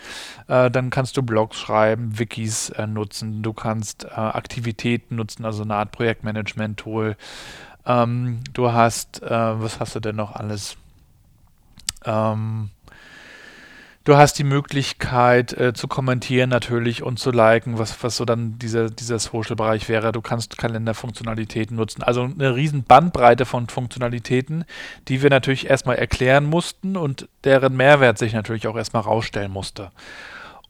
Äh, dann kannst du Blogs schreiben, Wikis äh, nutzen, du kannst äh, Aktivitäten nutzen, also eine Art Projektmanagement-Tool. Ähm, du hast, äh, was hast du denn noch alles? Ähm, Du hast die Möglichkeit äh, zu kommentieren natürlich und zu liken, was, was so dann dieser, dieser Social-Bereich wäre. Du kannst Kalenderfunktionalitäten nutzen. Also eine riesen Bandbreite von Funktionalitäten, die wir natürlich erstmal erklären mussten und deren Mehrwert sich natürlich auch erstmal rausstellen musste.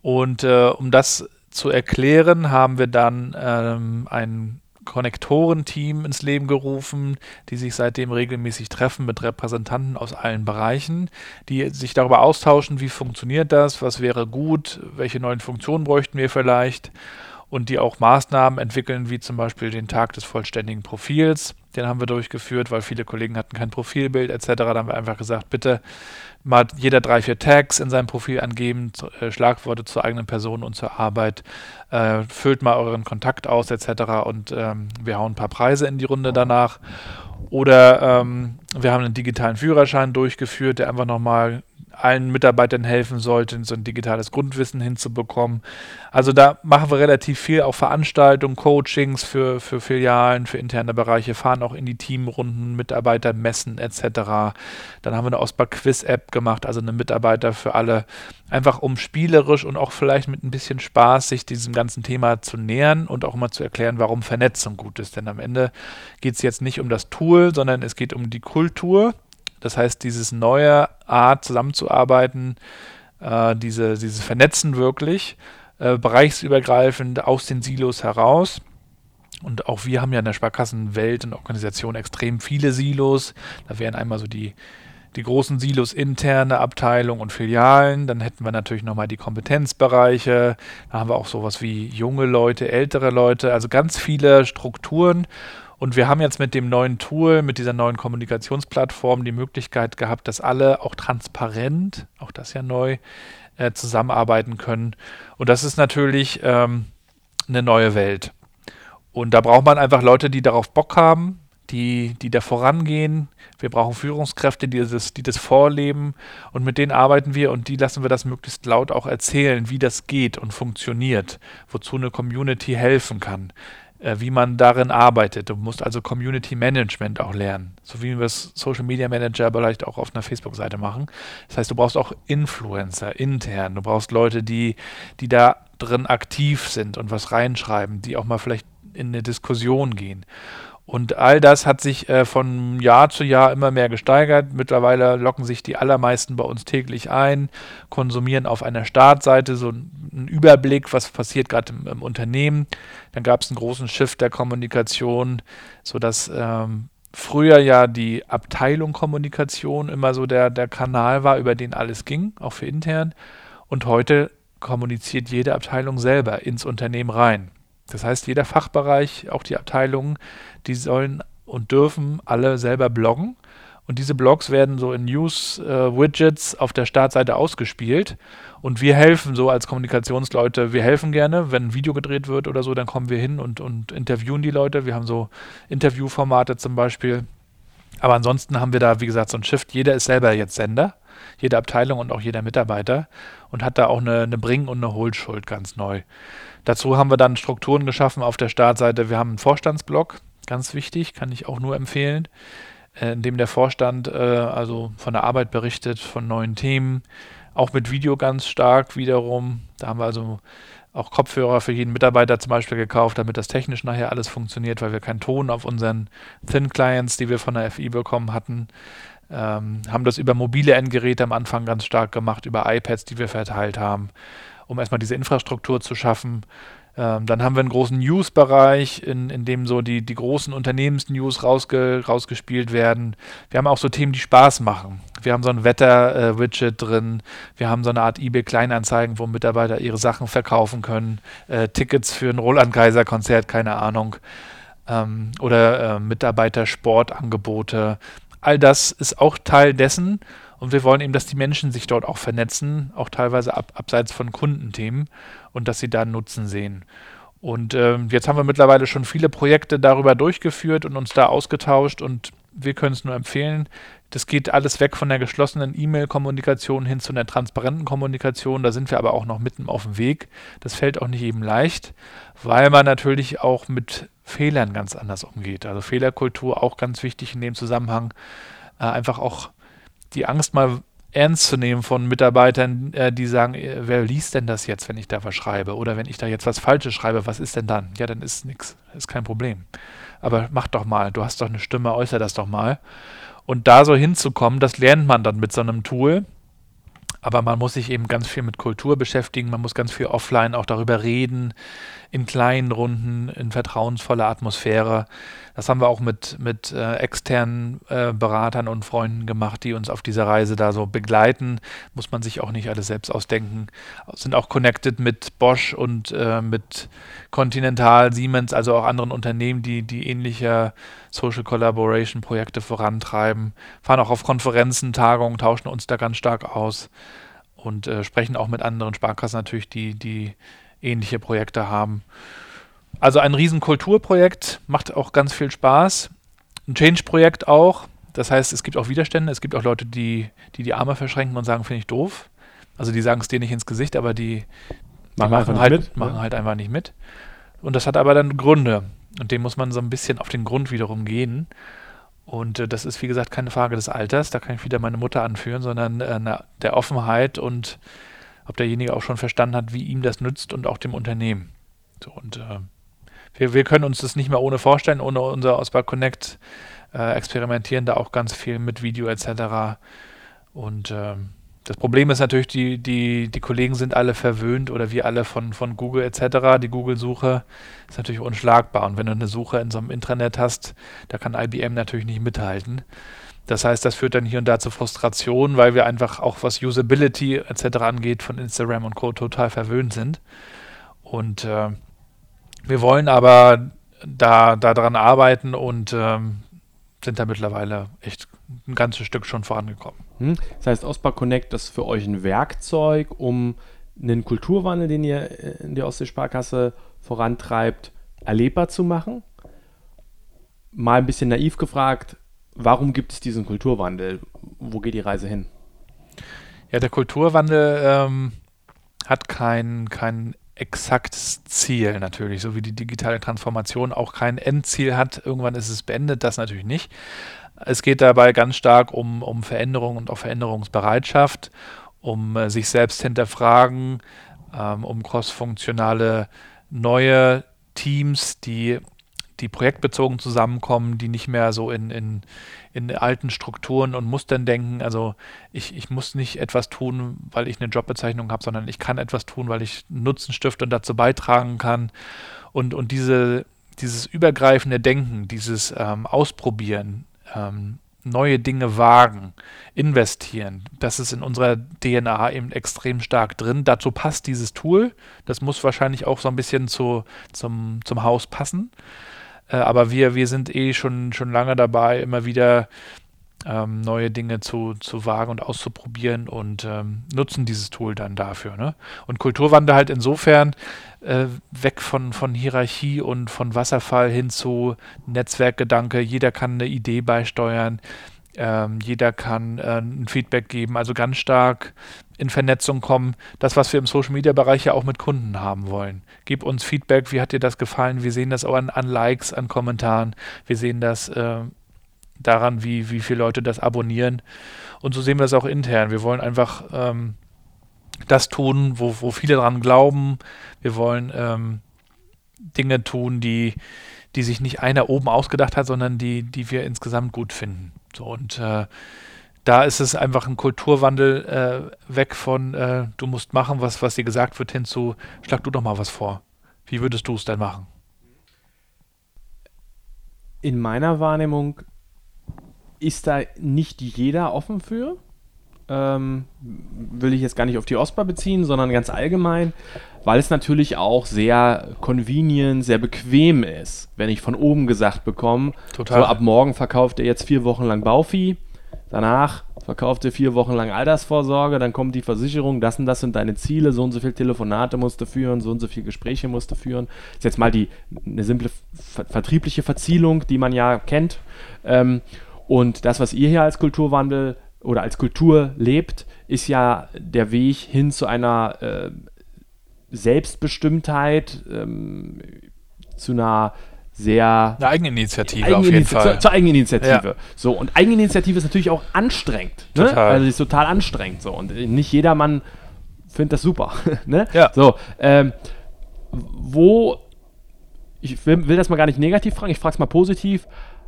Und äh, um das zu erklären, haben wir dann ähm, einen Konnektorenteam ins Leben gerufen, die sich seitdem regelmäßig treffen mit Repräsentanten aus allen Bereichen, die sich darüber austauschen, wie funktioniert das, was wäre gut, welche neuen Funktionen bräuchten wir vielleicht und die auch Maßnahmen entwickeln, wie zum Beispiel den Tag des vollständigen Profils. Den haben wir durchgeführt, weil viele Kollegen hatten kein Profilbild etc. Da haben wir einfach gesagt, bitte mal jeder drei, vier Tags in seinem Profil angeben, äh, Schlagworte zur eigenen Person und zur Arbeit, äh, füllt mal euren Kontakt aus etc. Und ähm, wir hauen ein paar Preise in die Runde danach. Oder ähm, wir haben einen digitalen Führerschein durchgeführt, der einfach nochmal allen Mitarbeitern helfen sollte, so ein digitales Grundwissen hinzubekommen. Also da machen wir relativ viel, auch Veranstaltungen, Coachings für, für Filialen, für interne Bereiche, fahren auch in die Teamrunden, Mitarbeiter messen etc. Dann haben wir eine Osbar-Quiz-App gemacht, also eine Mitarbeiter für alle, einfach um spielerisch und auch vielleicht mit ein bisschen Spaß sich diesem ganzen Thema zu nähern und auch mal zu erklären, warum Vernetzung gut ist. Denn am Ende geht es jetzt nicht um das Tool, sondern es geht um die Kultur das heißt, dieses neue Art zusammenzuarbeiten, äh, diese, dieses Vernetzen wirklich, äh, bereichsübergreifend aus den Silos heraus. Und auch wir haben ja in der Sparkassenwelt und Organisation extrem viele Silos. Da wären einmal so die, die großen Silos interne Abteilung und Filialen. Dann hätten wir natürlich nochmal die Kompetenzbereiche. Da haben wir auch sowas wie junge Leute, ältere Leute, also ganz viele Strukturen. Und wir haben jetzt mit dem neuen Tool, mit dieser neuen Kommunikationsplattform die Möglichkeit gehabt, dass alle auch transparent, auch das ja neu, äh, zusammenarbeiten können. Und das ist natürlich ähm, eine neue Welt. Und da braucht man einfach Leute, die darauf Bock haben, die, die da vorangehen. Wir brauchen Führungskräfte, die das, die das vorleben und mit denen arbeiten wir und die lassen wir das möglichst laut auch erzählen, wie das geht und funktioniert, wozu eine Community helfen kann wie man darin arbeitet. Du musst also Community Management auch lernen, so wie wir es Social Media Manager vielleicht auch auf einer Facebook-Seite machen. Das heißt, du brauchst auch Influencer intern, du brauchst Leute, die, die da drin aktiv sind und was reinschreiben, die auch mal vielleicht in eine Diskussion gehen. Und all das hat sich äh, von Jahr zu Jahr immer mehr gesteigert. Mittlerweile locken sich die allermeisten bei uns täglich ein, konsumieren auf einer Startseite so einen Überblick, was passiert gerade im, im, Unternehmen. Dann gab es einen großen Shift der Kommunikation, sodass ähm, früher ja die Abteilung Kommunikation immer so der, der Kanal war, über den alles ging, auch für intern. Und heute kommuniziert jede Abteilung selber ins Unternehmen rein. Das heißt, jeder Fachbereich, auch die Abteilungen, die sollen und dürfen alle selber bloggen. Und diese Blogs werden so in News-Widgets äh, auf der Startseite ausgespielt. Und wir helfen so als Kommunikationsleute, wir helfen gerne, wenn ein Video gedreht wird oder so, dann kommen wir hin und, und interviewen die Leute. Wir haben so Interviewformate zum Beispiel. Aber ansonsten haben wir da, wie gesagt, so ein Shift. Jeder ist selber jetzt Sender, jede Abteilung und auch jeder Mitarbeiter und hat da auch eine, eine Bring- und eine Hohlschuld ganz neu. Dazu haben wir dann Strukturen geschaffen auf der Startseite. Wir haben einen Vorstandsblog, ganz wichtig, kann ich auch nur empfehlen, äh, in dem der Vorstand äh, also von der Arbeit berichtet, von neuen Themen, auch mit Video ganz stark wiederum. Da haben wir also auch Kopfhörer für jeden Mitarbeiter zum Beispiel gekauft, damit das technisch nachher alles funktioniert, weil wir keinen Ton auf unseren Thin Clients, die wir von der FI bekommen hatten, ähm, haben das über mobile Endgeräte am Anfang ganz stark gemacht, über iPads, die wir verteilt haben um erstmal diese Infrastruktur zu schaffen. Ähm, dann haben wir einen großen News-Bereich, in, in dem so die, die großen Unternehmensnews rausge, rausgespielt werden. Wir haben auch so Themen, die Spaß machen. Wir haben so ein Wetter-Widget äh, drin. Wir haben so eine Art eBay-Kleinanzeigen, wo Mitarbeiter ihre Sachen verkaufen können. Äh, Tickets für ein Roland-Kaiser-Konzert, keine Ahnung. Ähm, oder äh, Mitarbeiter-Sportangebote. All das ist auch Teil dessen. Und wir wollen eben, dass die Menschen sich dort auch vernetzen, auch teilweise ab, abseits von Kundenthemen und dass sie da Nutzen sehen. Und äh, jetzt haben wir mittlerweile schon viele Projekte darüber durchgeführt und uns da ausgetauscht und wir können es nur empfehlen. Das geht alles weg von der geschlossenen E-Mail-Kommunikation hin zu einer transparenten Kommunikation. Da sind wir aber auch noch mitten auf dem Weg. Das fällt auch nicht eben leicht, weil man natürlich auch mit Fehlern ganz anders umgeht. Also Fehlerkultur auch ganz wichtig in dem Zusammenhang. Äh, einfach auch die Angst mal ernst zu nehmen von Mitarbeitern, äh, die sagen, äh, wer liest denn das jetzt, wenn ich da was schreibe? Oder wenn ich da jetzt was Falsches schreibe, was ist denn dann? Ja, dann ist nichts, ist kein Problem. Aber mach doch mal, du hast doch eine Stimme, äußere das doch mal. Und da so hinzukommen, das lernt man dann mit so einem Tool. Aber man muss sich eben ganz viel mit Kultur beschäftigen, man muss ganz viel offline auch darüber reden, in kleinen Runden, in vertrauensvoller Atmosphäre. Das haben wir auch mit, mit äh, externen äh, Beratern und Freunden gemacht, die uns auf dieser Reise da so begleiten. Muss man sich auch nicht alles selbst ausdenken. Sind auch connected mit Bosch und äh, mit Continental, Siemens, also auch anderen Unternehmen, die, die ähnliche Social Collaboration Projekte vorantreiben. Fahren auch auf Konferenzen, Tagungen, tauschen uns da ganz stark aus und äh, sprechen auch mit anderen Sparkassen natürlich, die, die ähnliche Projekte haben. Also ein riesen Kulturprojekt, macht auch ganz viel Spaß. Ein Change-Projekt auch. Das heißt, es gibt auch Widerstände, es gibt auch Leute, die die, die Arme verschränken und sagen, finde ich doof. Also die sagen es dir nicht ins Gesicht, aber die, die machen, machen, halt, mit, machen ja. halt einfach nicht mit. Und das hat aber dann Gründe. Und dem muss man so ein bisschen auf den Grund wiederum gehen. Und äh, das ist, wie gesagt, keine Frage des Alters, da kann ich wieder meine Mutter anführen, sondern äh, der Offenheit und ob derjenige auch schon verstanden hat, wie ihm das nützt und auch dem Unternehmen. So, und äh, wir, wir können uns das nicht mehr ohne vorstellen, ohne unser Ausbau Connect äh, experimentieren da auch ganz viel mit Video etc. Und äh, das Problem ist natürlich, die, die, die Kollegen sind alle verwöhnt oder wir alle von, von Google etc. Die Google-Suche ist natürlich unschlagbar. Und wenn du eine Suche in so einem Intranet hast, da kann IBM natürlich nicht mithalten. Das heißt, das führt dann hier und da zu Frustration, weil wir einfach auch was Usability etc. angeht von Instagram und Co. total verwöhnt sind. Und äh, wir wollen aber da daran arbeiten und ähm, sind da mittlerweile echt ein ganzes Stück schon vorangekommen. Hm. Das heißt, Ospa Connect ist für euch ein Werkzeug, um einen Kulturwandel, den ihr in der Ostseesparkasse vorantreibt, erlebbar zu machen. Mal ein bisschen naiv gefragt, warum gibt es diesen Kulturwandel? Wo geht die Reise hin? Ja, der Kulturwandel ähm, hat kein, kein exaktes Ziel natürlich, so wie die digitale Transformation auch kein Endziel hat. Irgendwann ist es beendet, das natürlich nicht. Es geht dabei ganz stark um, um Veränderung und auch Veränderungsbereitschaft, um äh, sich selbst hinterfragen, ähm, um crossfunktionale neue Teams, die, die projektbezogen zusammenkommen, die nicht mehr so in, in, in alten Strukturen und Mustern denken. Also ich, ich muss nicht etwas tun, weil ich eine Jobbezeichnung habe, sondern ich kann etwas tun, weil ich Nutzen stifte und dazu beitragen kann. Und, und diese, dieses übergreifende Denken, dieses ähm, Ausprobieren, ähm, neue Dinge wagen, investieren. Das ist in unserer DNA eben extrem stark drin. Dazu passt dieses Tool. Das muss wahrscheinlich auch so ein bisschen zu, zum, zum Haus passen. Äh, aber wir, wir sind eh schon, schon lange dabei, immer wieder ähm, neue Dinge zu, zu wagen und auszuprobieren und ähm, nutzen dieses Tool dann dafür. Ne? Und Kulturwandel halt insofern äh, weg von, von Hierarchie und von Wasserfall hin zu Netzwerkgedanke. Jeder kann eine Idee beisteuern. Ähm, jeder kann äh, ein Feedback geben, also ganz stark in Vernetzung kommen. Das, was wir im Social Media Bereich ja auch mit Kunden haben wollen. Gib uns Feedback, wie hat dir das gefallen? Wir sehen das auch an, an Likes, an Kommentaren. Wir sehen das äh, daran, wie, wie viele Leute das abonnieren. Und so sehen wir das auch intern. Wir wollen einfach ähm, das tun, wo, wo viele dran glauben. Wir wollen ähm, Dinge tun, die, die sich nicht einer oben ausgedacht hat, sondern die, die wir insgesamt gut finden. So, und äh, da ist es einfach ein Kulturwandel äh, weg von, äh, du musst machen, was, was dir gesagt wird, hin zu, schlag du doch mal was vor. Wie würdest du es denn machen? In meiner Wahrnehmung ist da nicht jeder offen für. Ähm, will ich jetzt gar nicht auf die OSPA beziehen, sondern ganz allgemein, weil es natürlich auch sehr convenient, sehr bequem ist, wenn ich von oben gesagt bekomme, Total. so ab morgen verkauft er jetzt vier Wochen lang Bauvieh, danach verkauft er vier Wochen lang Altersvorsorge, dann kommt die Versicherung, das und das sind deine Ziele, so und so viele Telefonate musst du führen, so und so viele Gespräche musst du führen. Das ist jetzt mal die, eine simple vertriebliche Verzielung, die man ja kennt. Ähm, und das, was ihr hier als Kulturwandel oder als Kultur lebt, ist ja der Weg hin zu einer äh, Selbstbestimmtheit, ähm, zu einer sehr. Eine Eigeninitiative Eigeniniti auf jeden Fall. Zur, zur Eigeninitiative. Ja. So, und Eigeninitiative ist natürlich auch anstrengend. Ne? Total. Also ist total anstrengend. So. Und nicht jedermann findet das super. *laughs* ne? Ja. So, ähm, wo, ich will, will das mal gar nicht negativ fragen, ich frage es mal positiv.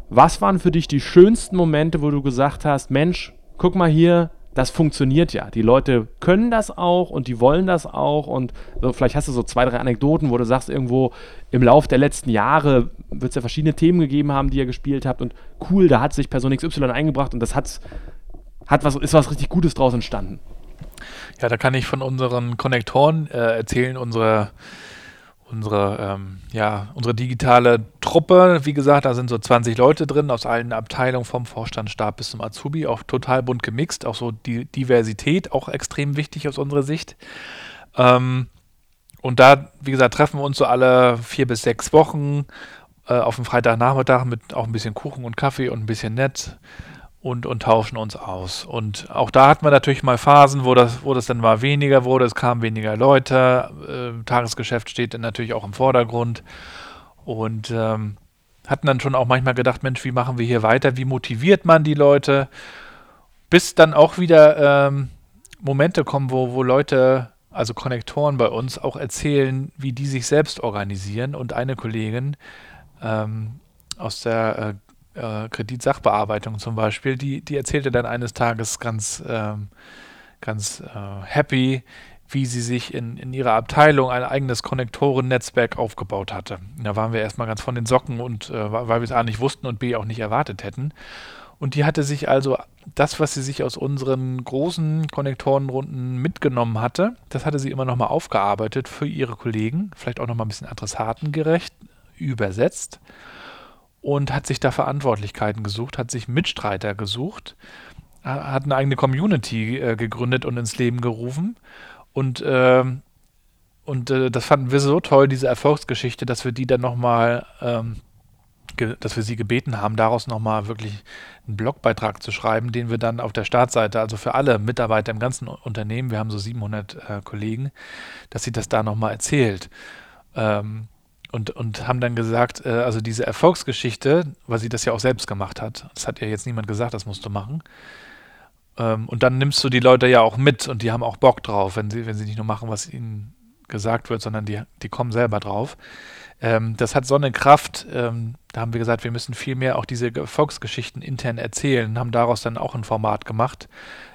Was waren für dich die schönsten Momente, wo du gesagt hast, Mensch, guck mal hier, das funktioniert ja. Die Leute können das auch und die wollen das auch. Und so, vielleicht hast du so zwei, drei Anekdoten, wo du sagst, irgendwo im Lauf der letzten Jahre wird es ja verschiedene Themen gegeben haben, die ihr gespielt habt. Und cool, da hat sich Person XY eingebracht und das hat, hat was, ist was richtig Gutes draus entstanden. Ja, da kann ich von unseren Konnektoren äh, erzählen, unsere unsere, ähm, ja, unsere digitale Truppe, wie gesagt, da sind so 20 Leute drin aus allen Abteilungen, vom Vorstandsstab bis zum Azubi, auch total bunt gemixt, auch so die Diversität, auch extrem wichtig aus unserer Sicht. Ähm, und da, wie gesagt, treffen wir uns so alle vier bis sechs Wochen äh, auf dem Freitagnachmittag mit auch ein bisschen Kuchen und Kaffee und ein bisschen nett und, und tauschen uns aus. Und auch da hat man natürlich mal Phasen, wo das, wo das dann mal weniger wurde, es kamen weniger Leute, äh, Tagesgeschäft steht dann natürlich auch im Vordergrund. Und ähm, hatten dann schon auch manchmal gedacht, Mensch, wie machen wir hier weiter, wie motiviert man die Leute, bis dann auch wieder ähm, Momente kommen, wo, wo Leute, also Konnektoren bei uns, auch erzählen, wie die sich selbst organisieren. Und eine Kollegin ähm, aus der äh, äh, Kreditsachbearbeitung zum Beispiel, die, die erzählte dann eines Tages ganz, ähm, ganz äh, happy, wie sie sich in, in ihrer Abteilung ein eigenes Konnektoren-Netzwerk aufgebaut hatte. Da waren wir erstmal ganz von den Socken und äh, weil wir es A nicht wussten und B auch nicht erwartet hätten. Und die hatte sich also das, was sie sich aus unseren großen Konnektorenrunden mitgenommen hatte, das hatte sie immer nochmal aufgearbeitet für ihre Kollegen, vielleicht auch nochmal ein bisschen adressatengerecht übersetzt und hat sich da Verantwortlichkeiten gesucht, hat sich Mitstreiter gesucht, hat eine eigene Community äh, gegründet und ins Leben gerufen. Und, äh, und äh, das fanden wir so toll, diese Erfolgsgeschichte, dass wir die dann nochmal, ähm, dass wir sie gebeten haben, daraus nochmal wirklich einen Blogbeitrag zu schreiben, den wir dann auf der Startseite, also für alle Mitarbeiter im ganzen Unternehmen, wir haben so 700 äh, Kollegen, dass sie das da nochmal erzählt. Ähm, und, und haben dann gesagt, äh, also diese Erfolgsgeschichte, weil sie das ja auch selbst gemacht hat, das hat ja jetzt niemand gesagt, das musst du machen. Ähm, und dann nimmst du die Leute ja auch mit und die haben auch Bock drauf, wenn sie, wenn sie nicht nur machen, was ihnen gesagt wird, sondern die, die kommen selber drauf. Ähm, das hat so eine Kraft, ähm, da haben wir gesagt, wir müssen viel mehr auch diese Volksgeschichten intern erzählen, haben daraus dann auch ein Format gemacht,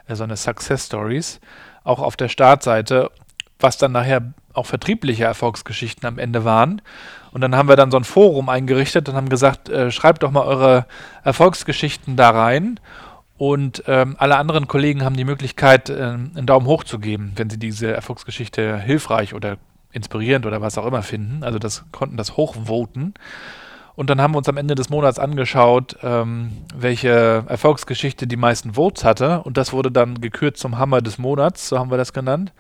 äh, so eine Success Stories, auch auf der Startseite, was dann nachher auch vertriebliche Erfolgsgeschichten am Ende waren. Und dann haben wir dann so ein Forum eingerichtet und haben gesagt, äh, schreibt doch mal eure Erfolgsgeschichten da rein. Und ähm, alle anderen Kollegen haben die Möglichkeit, äh, einen Daumen hoch zu geben, wenn sie diese Erfolgsgeschichte hilfreich oder inspirierend oder was auch immer finden. Also das konnten das hochvoten. Und dann haben wir uns am Ende des Monats angeschaut, ähm, welche Erfolgsgeschichte die meisten Votes hatte. Und das wurde dann gekürt zum Hammer des Monats, so haben wir das genannt.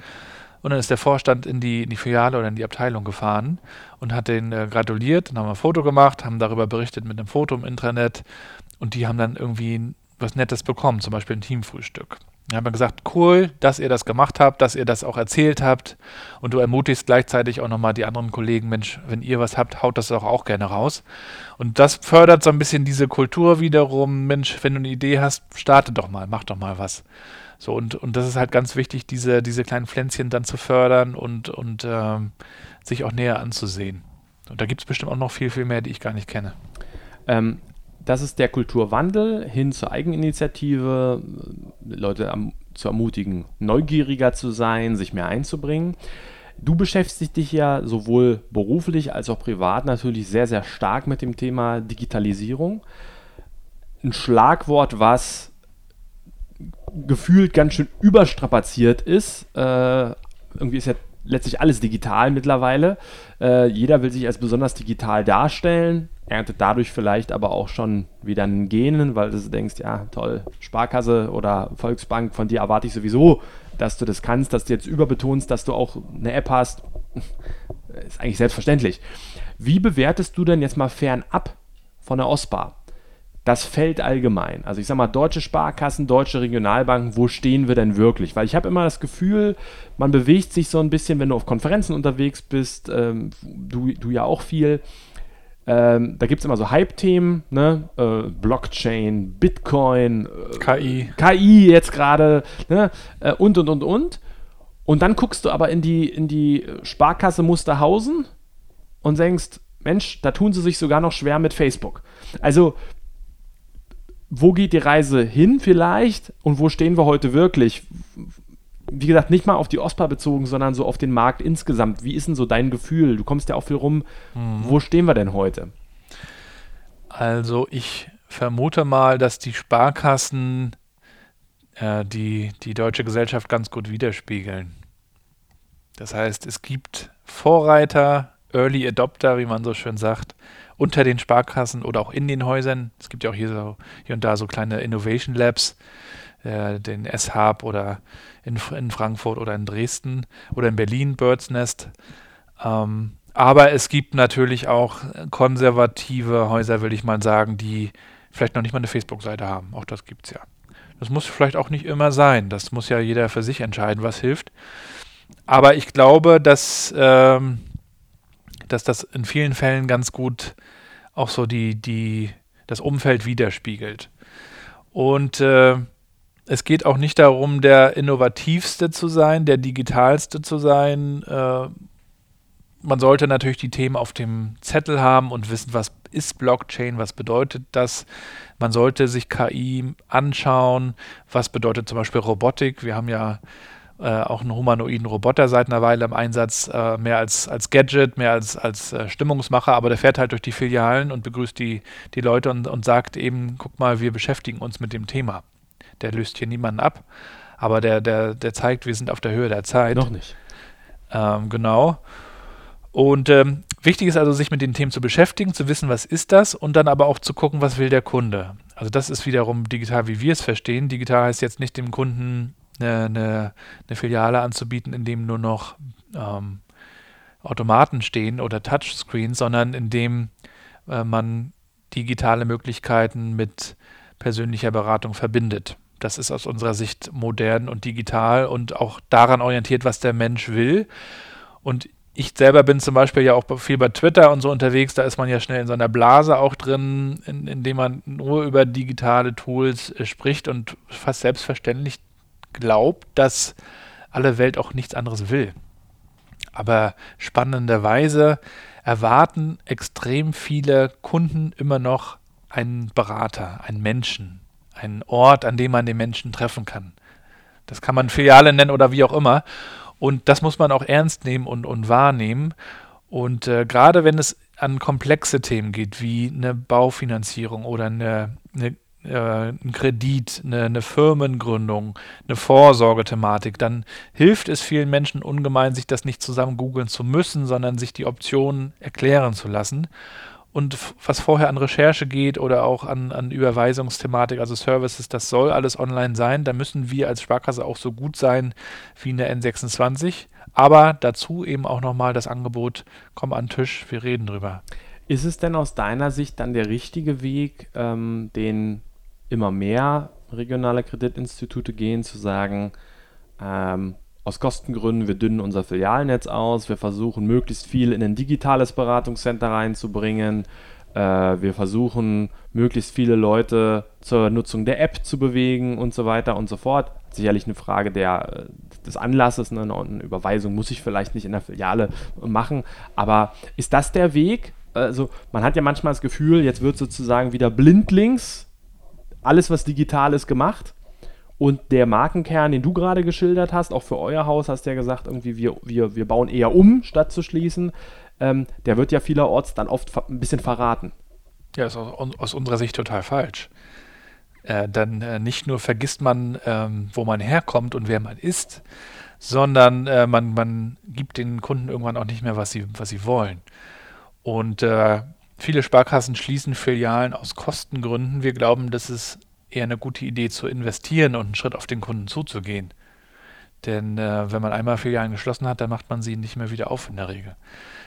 Und dann ist der Vorstand in die, in die Filiale oder in die Abteilung gefahren und hat den äh, gratuliert. Dann haben wir ein Foto gemacht, haben darüber berichtet mit einem Foto im Intranet. Und die haben dann irgendwie was Nettes bekommen, zum Beispiel ein Teamfrühstück. Dann haben wir gesagt, cool, dass ihr das gemacht habt, dass ihr das auch erzählt habt und du ermutigst gleichzeitig auch nochmal die anderen Kollegen, Mensch, wenn ihr was habt, haut das doch auch gerne raus. Und das fördert so ein bisschen diese Kultur wiederum, Mensch, wenn du eine Idee hast, starte doch mal, mach doch mal was. So, und, und das ist halt ganz wichtig, diese, diese kleinen Pflänzchen dann zu fördern und, und ähm, sich auch näher anzusehen. Und da gibt es bestimmt auch noch viel, viel mehr, die ich gar nicht kenne. Ähm, das ist der Kulturwandel hin zur Eigeninitiative, Leute am, zu ermutigen, neugieriger zu sein, sich mehr einzubringen. Du beschäftigst dich ja sowohl beruflich als auch privat natürlich sehr, sehr stark mit dem Thema Digitalisierung. Ein Schlagwort, was gefühlt ganz schön überstrapaziert ist. Äh, irgendwie ist ja letztlich alles digital mittlerweile. Äh, jeder will sich als besonders digital darstellen erntet dadurch vielleicht aber auch schon wieder einen Genen, weil du denkst, ja, toll, Sparkasse oder Volksbank, von dir erwarte ich sowieso, dass du das kannst, dass du jetzt überbetonst, dass du auch eine App hast. Ist eigentlich selbstverständlich. Wie bewertest du denn jetzt mal fernab von der OSPA das Feld allgemein? Also ich sag mal, deutsche Sparkassen, deutsche Regionalbanken, wo stehen wir denn wirklich? Weil ich habe immer das Gefühl, man bewegt sich so ein bisschen, wenn du auf Konferenzen unterwegs bist, ähm, du, du ja auch viel, ähm, da gibt es immer so Hype-Themen, ne? Äh, Blockchain, Bitcoin, äh, KI. KI jetzt gerade, ne? Äh, und, und, und, und. Und dann guckst du aber in die, in die Sparkasse Musterhausen und denkst, Mensch, da tun sie sich sogar noch schwer mit Facebook. Also, wo geht die Reise hin vielleicht und wo stehen wir heute wirklich? wie gesagt, nicht mal auf die OSPA bezogen, sondern so auf den Markt insgesamt. Wie ist denn so dein Gefühl? Du kommst ja auch viel rum. Mhm. Wo stehen wir denn heute? Also ich vermute mal, dass die Sparkassen äh, die, die deutsche Gesellschaft ganz gut widerspiegeln. Das heißt, es gibt Vorreiter, Early Adopter, wie man so schön sagt, unter den Sparkassen oder auch in den Häusern. Es gibt ja auch hier, so, hier und da so kleine Innovation Labs, äh, den S-Hub oder in, in, Frankfurt oder in Dresden oder in Berlin, Birds Nest. Ähm, aber es gibt natürlich auch konservative Häuser, will ich mal sagen, die vielleicht noch nicht mal eine Facebook-Seite haben. Auch das gibt es ja. Das muss vielleicht auch nicht immer sein. Das muss ja jeder für sich entscheiden, was hilft. Aber ich glaube, dass, ähm, dass das in vielen Fällen ganz gut auch so die, die, das Umfeld widerspiegelt. Und äh, es geht auch nicht darum, der innovativste zu sein, der digitalste zu sein. Äh, man sollte natürlich die Themen auf dem Zettel haben und wissen, was ist Blockchain, was bedeutet das. Man sollte sich KI anschauen, was bedeutet zum Beispiel Robotik. Wir haben ja äh, auch einen humanoiden Roboter seit einer Weile im Einsatz, äh, mehr als, als Gadget, mehr als, als äh, Stimmungsmacher, aber der fährt halt durch die Filialen und begrüßt die, die Leute und, und sagt eben, guck mal, wir beschäftigen uns mit dem Thema der löst hier niemanden ab, aber der, der, der zeigt, wir sind auf der Höhe der Zeit. Noch nicht. Ähm, genau. Und ähm, wichtig ist also, sich mit den Themen zu beschäftigen, zu wissen, was ist das und dann aber auch zu gucken, was will der Kunde. Also das ist wiederum digital, wie wir es verstehen. Digital heißt jetzt nicht dem Kunden eine, eine, Filiale anzubieten, in dem nur noch ähm, Automaten stehen oder Touchscreens, sondern in dem äh, man digitale Möglichkeiten mit persönlicher Beratung verbindet. Das ist aus unserer Sicht modern und digital und auch daran orientiert, was der Mensch will. Und ich selber bin zum Beispiel ja auch viel bei Twitter und so unterwegs, da ist man ja schnell in so einer Blase auch drin, in, in man nur über digitale Tools äh, spricht und fast selbstverständlich glaubt, dass alle Welt auch nichts anderes will. Aber spannenderweise erwarten extrem viele Kunden immer noch einen Berater, einen Menschen, einen Ort, an dem man den Menschen treffen kann. Das kann man Filiale nennen oder wie auch immer. Und das muss man auch ernst nehmen und, und wahrnehmen. Und äh, gerade wenn es an komplexe Themen geht, wie eine Baufinanzierung oder eine, eine ein Kredit, eine, eine, Firmengründung, eine Vorsorgethematik, dann hilft es vielen Menschen ungemein, sich das nicht zusammen googeln zu müssen, sondern sich die Optionen erklären zu lassen. Und was vorher an Recherche geht oder auch an, an Überweisungsthematik, also Services, das soll alles online sein. Da müssen wir als Sparkasse auch so gut sein wie eine N26. Aber dazu eben auch nochmal das Angebot, komm an den Tisch, wir reden drüber. Ist es denn aus deiner Sicht dann der richtige Weg, ähm, den immer mehr regionale Kreditinstitute gehen, zu sagen, ähm, aus Kostengründen, wir dünnen unser Filialnetz aus, wir versuchen möglichst viel in ein digitales Beratungscenter reinzubringen, äh, wir versuchen möglichst viele Leute zur Nutzung der App zu bewegen und so weiter und so fort. Sicherlich eine Frage der, äh, des Anlasses, ne? eine Überweisung muss ich vielleicht nicht in der Filiale machen, aber ist das der Weg? Also man hat ja manchmal das Gefühl, jetzt wird sozusagen wieder blindlings alles, was digital ist, gemacht. Und der Markenkern, den du gerade geschildert hast, auch für euer Haus, hast du ja gesagt, irgendwie wir, wir, wir bauen eher um, statt zu schließen. Ähm, der wird ja vielerorts dann oft ein bisschen verraten. Ja, ist aus, aus unserer Sicht total falsch. Äh, dann äh, nicht nur vergisst man, ähm, wo man herkommt und wer man ist, sondern äh, man, man gibt den Kunden irgendwann auch nicht mehr, was sie, was sie wollen. Und äh, Viele Sparkassen schließen Filialen aus Kostengründen. Wir glauben, das ist eher eine gute Idee zu investieren und einen Schritt auf den Kunden zuzugehen. Denn äh, wenn man einmal Filialen geschlossen hat, dann macht man sie nicht mehr wieder auf in der Regel.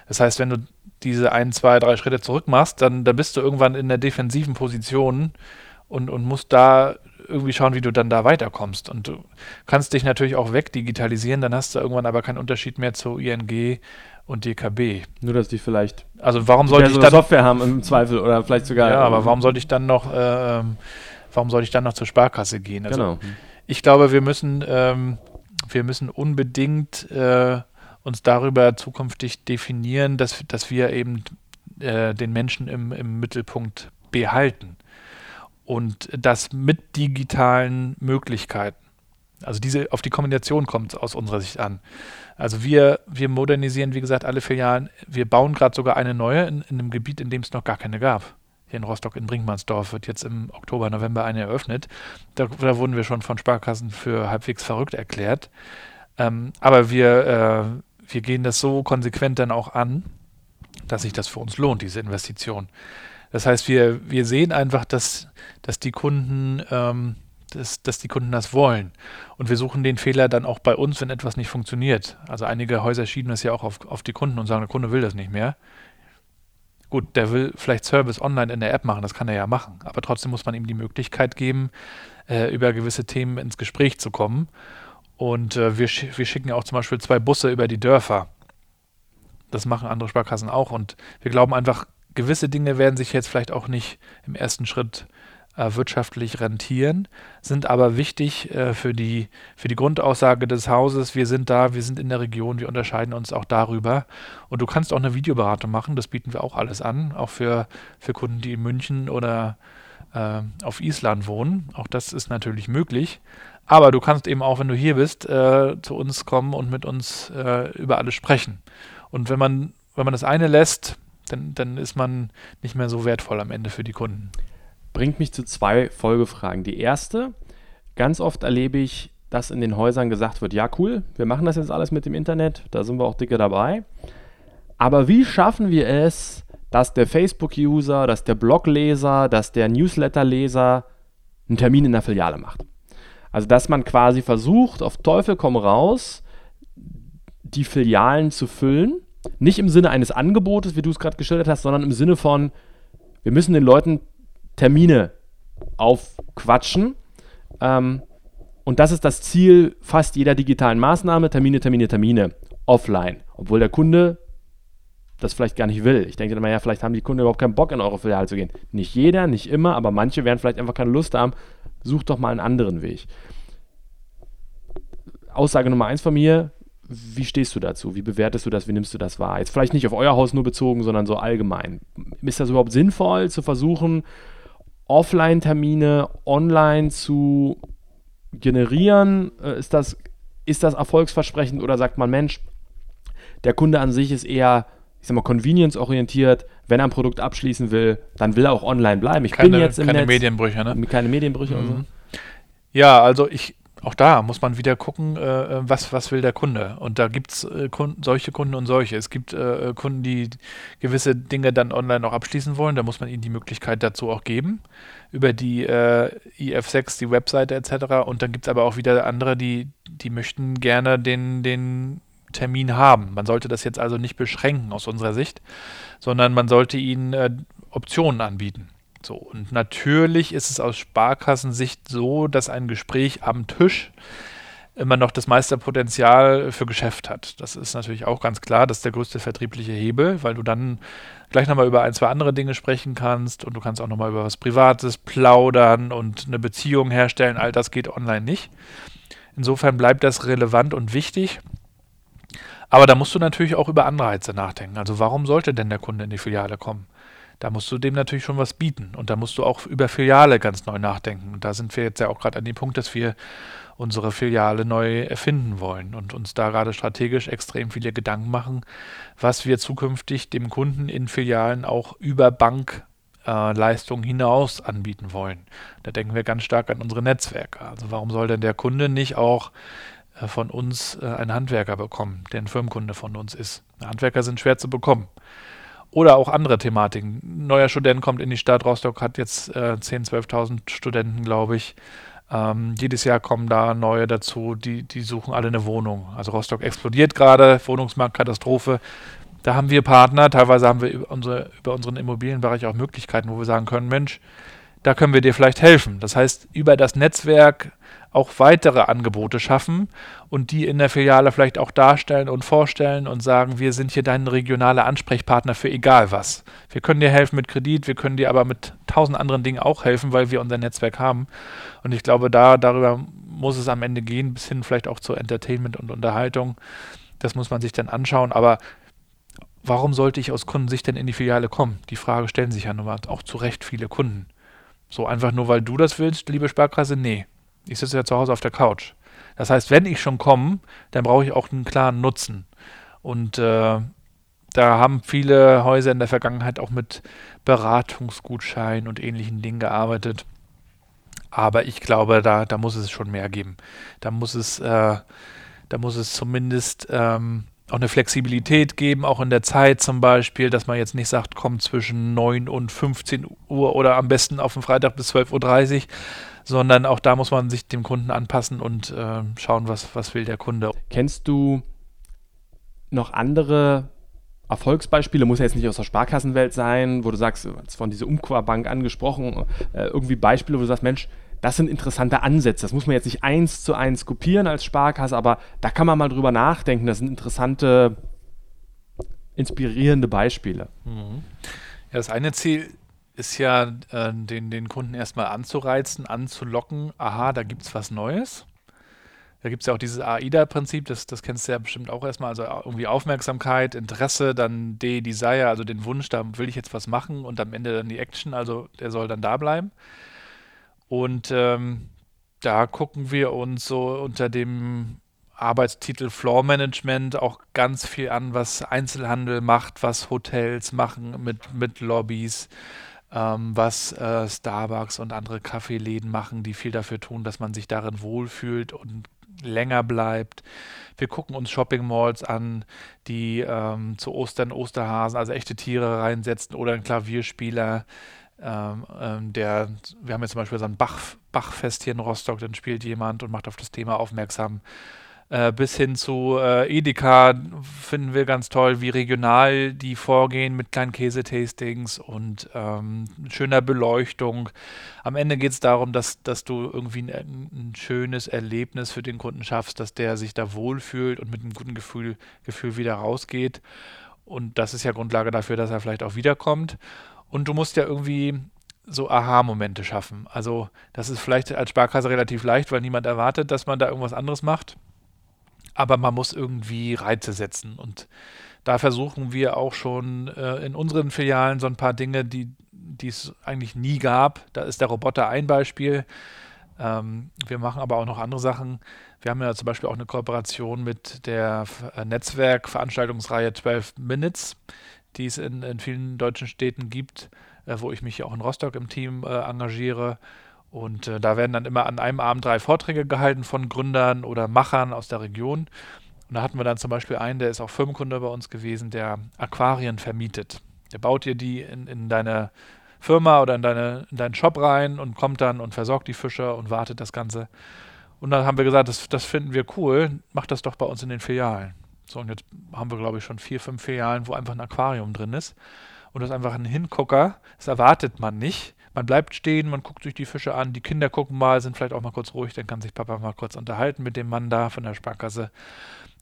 Das heißt, wenn du diese ein, zwei, drei Schritte zurück machst, dann, dann bist du irgendwann in der defensiven Position und, und musst da irgendwie schauen, wie du dann da weiterkommst. Und du kannst dich natürlich auch wegdigitalisieren, dann hast du irgendwann aber keinen Unterschied mehr zu ING und DKB. Nur, dass die vielleicht also warum sollte ich dann Software haben im Zweifel oder vielleicht sogar. Ja, aber warum sollte ich dann noch, äh, ähm, warum sollte ich dann noch zur Sparkasse gehen? Also genau. Ich glaube, wir müssen, ähm, wir müssen unbedingt äh, uns darüber zukünftig definieren, dass, dass wir eben äh, den Menschen im, im Mittelpunkt behalten. Und das mit digitalen Möglichkeiten. Also diese, auf die Kombination kommt es aus unserer Sicht an. Also wir, wir modernisieren, wie gesagt, alle Filialen. Wir bauen gerade sogar eine neue in, in einem Gebiet, in dem es noch gar keine gab. Hier in Rostock in Brinkmannsdorf wird jetzt im Oktober, November eine eröffnet. Da, da wurden wir schon von Sparkassen für halbwegs verrückt erklärt. Ähm, aber wir, äh, wir gehen das so konsequent dann auch an, dass sich das für uns lohnt, diese Investition. Das heißt, wir, wir sehen einfach, dass, dass die Kunden ähm, dass, dass die Kunden das wollen. Und wir suchen den Fehler dann auch bei uns, wenn etwas nicht funktioniert. Also einige Häuser schieben das ja auch auf, auf die Kunden und sagen, der Kunde will das nicht mehr. Gut, der will vielleicht Service online in der App machen, das kann er ja machen. Aber trotzdem muss man ihm die Möglichkeit geben, äh, über gewisse Themen ins Gespräch zu kommen. Und äh, wir, sch wir schicken auch zum Beispiel zwei Busse über die Dörfer. Das machen andere Sparkassen auch. Und wir glauben einfach, gewisse Dinge werden sich jetzt vielleicht auch nicht im ersten Schritt wirtschaftlich rentieren, sind aber wichtig äh, für, die, für die Grundaussage des Hauses, wir sind da, wir sind in der Region, wir unterscheiden uns auch darüber. Und du kannst auch eine Videoberatung machen, das bieten wir auch alles an, auch für, für Kunden, die in München oder äh, auf Island wohnen. Auch das ist natürlich möglich. Aber du kannst eben auch, wenn du hier bist, äh, zu uns kommen und mit uns äh, über alles sprechen. Und wenn man, wenn man das eine lässt, dann, dann ist man nicht mehr so wertvoll am Ende für die Kunden bringt mich zu zwei Folgefragen. Die erste, ganz oft erlebe ich, dass in den Häusern gesagt wird, ja cool, wir machen das jetzt alles mit dem Internet, da sind wir auch dicke dabei. Aber wie schaffen wir es, dass der Facebook-User, dass der Blogleser, dass der Newsletter-Leser einen Termin in der Filiale macht? Also dass man quasi versucht, auf Teufel komm raus, die Filialen zu füllen. Nicht im Sinne eines Angebotes, wie du es gerade geschildert hast, sondern im Sinne von, wir müssen den Leuten Termine aufquatschen. Ähm, und das ist das Ziel fast jeder digitalen Maßnahme: Termine, Termine, Termine, offline. Obwohl der Kunde das vielleicht gar nicht will. Ich denke immer, ja, vielleicht haben die Kunden überhaupt keinen Bock, in eure Filiale zu gehen. Nicht jeder, nicht immer, aber manche werden vielleicht einfach keine Lust haben. Sucht doch mal einen anderen Weg. Aussage Nummer eins von mir: wie stehst du dazu? Wie bewertest du das? Wie nimmst du das wahr? Jetzt vielleicht nicht auf euer Haus nur bezogen, sondern so allgemein. Ist das überhaupt sinnvoll zu versuchen, Offline-Termine online zu generieren? Äh, ist das, ist das erfolgsversprechend oder sagt man, Mensch, der Kunde an sich ist eher, ich sag mal, convenience-orientiert. Wenn er ein Produkt abschließen will, dann will er auch online bleiben. Ich keine, bin jetzt im keine Netz. Medienbrüche, ne? Keine Medienbrüche mhm. und so. Mhm. Ja, also ich, auch da muss man wieder gucken, äh, was, was will der Kunde. Und da gibt es äh, solche Kunden und solche. Es gibt äh, Kunden, die gewisse Dinge dann online auch abschließen wollen. Da muss man ihnen die Möglichkeit dazu auch geben. Über die äh, IF6, die Webseite etc. Und dann gibt es aber auch wieder andere, die, die möchten gerne den, den Termin haben. Man sollte das jetzt also nicht beschränken aus unserer Sicht, sondern man sollte ihnen äh, Optionen anbieten. So, und natürlich ist es aus Sparkassensicht so, dass ein Gespräch am Tisch immer noch das meiste Potenzial für Geschäft hat. Das ist natürlich auch ganz klar, das ist der größte vertriebliche Hebel, weil du dann gleich nochmal über ein, zwei andere Dinge sprechen kannst und du kannst auch nochmal über was Privates plaudern und eine Beziehung herstellen. All das geht online nicht. Insofern bleibt das relevant und wichtig. Aber da musst du natürlich auch über Anreize nachdenken. Also warum sollte denn der Kunde in die Filiale kommen? Da musst du dem natürlich schon was bieten. Und da musst du auch über Filiale ganz neu nachdenken. Und da sind wir jetzt ja auch gerade an dem Punkt, dass wir unsere Filiale neu erfinden wollen und uns da gerade strategisch extrem viele Gedanken machen, was wir zukünftig dem Kunden in Filialen auch über Bankleistungen äh, hinaus anbieten wollen. Da denken wir ganz stark an unsere Netzwerke. Also warum soll denn der Kunde nicht auch äh, von uns äh, einen Handwerker bekommen, der ein Firmenkunde von uns ist? Handwerker sind schwer zu bekommen. Oder auch andere Thematiken. Neuer Student kommt in die Stadt Rostock, hat jetzt äh, 10.000, 12.000 Studenten, glaube ich. Ähm, jedes Jahr kommen da neue dazu, die, die suchen alle eine Wohnung. Also Rostock explodiert gerade, Wohnungsmarktkatastrophe. Da haben wir Partner, teilweise haben wir über, unsere, über unseren Immobilienbereich auch Möglichkeiten, wo wir sagen können, Mensch, da können wir dir vielleicht helfen. Das heißt, über das Netzwerk auch weitere Angebote schaffen und die in der Filiale vielleicht auch darstellen und vorstellen und sagen, wir sind hier dein regionaler Ansprechpartner für egal was. Wir können dir helfen mit Kredit, wir können dir aber mit tausend anderen Dingen auch helfen, weil wir unser Netzwerk haben. Und ich glaube, da darüber muss es am Ende gehen, bis hin vielleicht auch zur Entertainment und Unterhaltung. Das muss man sich dann anschauen. Aber warum sollte ich aus Kundensicht denn in die Filiale kommen? Die Frage stellen sich ja nun mal auch zu Recht viele Kunden. So einfach nur, weil du das willst, liebe Sparkasse, nee. Ich sitze ja zu Hause auf der Couch. Das heißt, wenn ich schon komme, dann brauche ich auch einen klaren Nutzen. Und äh, da haben viele Häuser in der Vergangenheit auch mit Beratungsgutscheinen und ähnlichen Dingen gearbeitet. Aber ich glaube, da, da muss es schon mehr geben. Da muss es, äh, da muss es zumindest ähm, auch eine Flexibilität geben, auch in der Zeit zum Beispiel, dass man jetzt nicht sagt, komm zwischen 9 und 15 Uhr oder am besten auf dem Freitag bis 12.30 Uhr, sondern auch da muss man sich dem Kunden anpassen und äh, schauen, was, was will der Kunde. Kennst du noch andere Erfolgsbeispiele, muss ja jetzt nicht aus der Sparkassenwelt sein, wo du sagst, du hast von dieser Umquerbank angesprochen, äh, irgendwie Beispiele, wo du sagst, Mensch, das sind interessante Ansätze. Das muss man jetzt nicht eins zu eins kopieren als Sparkasse, aber da kann man mal drüber nachdenken. Das sind interessante, inspirierende Beispiele. Mhm. Ja, das eine Ziel ist ja, äh, den, den Kunden erstmal anzureizen, anzulocken, aha, da gibt es was Neues. Da gibt es ja auch dieses AIDA-Prinzip, das, das kennst du ja bestimmt auch erstmal, also irgendwie Aufmerksamkeit, Interesse, dann D, Desire, also den Wunsch, da will ich jetzt was machen und am Ende dann die Action, also der soll dann da bleiben. Und ähm, da gucken wir uns so unter dem Arbeitstitel Floor Management auch ganz viel an, was Einzelhandel macht, was Hotels machen mit, mit Lobbys, ähm, was äh, Starbucks und andere Kaffeeläden machen, die viel dafür tun, dass man sich darin wohlfühlt und länger bleibt. Wir gucken uns Shopping Malls an, die ähm, zu Ostern Osterhasen, also echte Tiere reinsetzen oder ein Klavierspieler. Ähm, ähm, der, wir haben jetzt zum Beispiel so ein Bach, Bachfest hier in Rostock, dann spielt jemand und macht auf das Thema aufmerksam. Äh, bis hin zu äh, Edeka finden wir ganz toll, wie regional die vorgehen mit kleinen Käsetastings und ähm, schöner Beleuchtung. Am Ende geht es darum, dass, dass du irgendwie ein, ein, schönes Erlebnis für den Kunden schaffst, dass der sich da wohlfühlt und mit einem guten Gefühl, Gefühl wieder rausgeht. Und das ist ja Grundlage dafür, dass er vielleicht auch wiederkommt. Und du musst ja irgendwie so Aha-Momente schaffen. Also das ist vielleicht als Sparkasse relativ leicht, weil niemand erwartet, dass man da irgendwas anderes macht. Aber man muss irgendwie Reize setzen. Und da versuchen wir auch schon äh, in unseren Filialen so ein paar Dinge, die es eigentlich nie gab. Da ist der Roboter ein Beispiel. Ähm, wir machen aber auch noch andere Sachen. Wir haben ja zum Beispiel auch eine Kooperation mit der äh, Netzwerkveranstaltungsreihe 12 Minutes, die es in, in vielen deutschen Städten gibt, äh, wo ich mich auch in Rostock im Team äh, engagiere. Und äh, da werden dann immer an einem Abend drei Vorträge gehalten von Gründern oder Machern aus der Region. Und da hatten wir dann zum Beispiel einen, der ist auch Firmenkunde bei uns gewesen, der Aquarien vermietet. Der baut dir die in, in deine Firma oder in, deine, in deinen Shop rein und kommt dann und versorgt die Fische und wartet das Ganze. Und dann haben wir gesagt, das, das finden wir cool, macht das doch bei uns in den Filialen. So, und jetzt haben wir, glaube ich, schon vier, fünf Filialen, wo einfach ein Aquarium drin ist. Und das ist einfach ein Hingucker, das erwartet man nicht. Man bleibt stehen, man guckt sich die Fische an, die Kinder gucken mal, sind vielleicht auch mal kurz ruhig, dann kann sich Papa mal kurz unterhalten mit dem Mann da von der Sparkasse.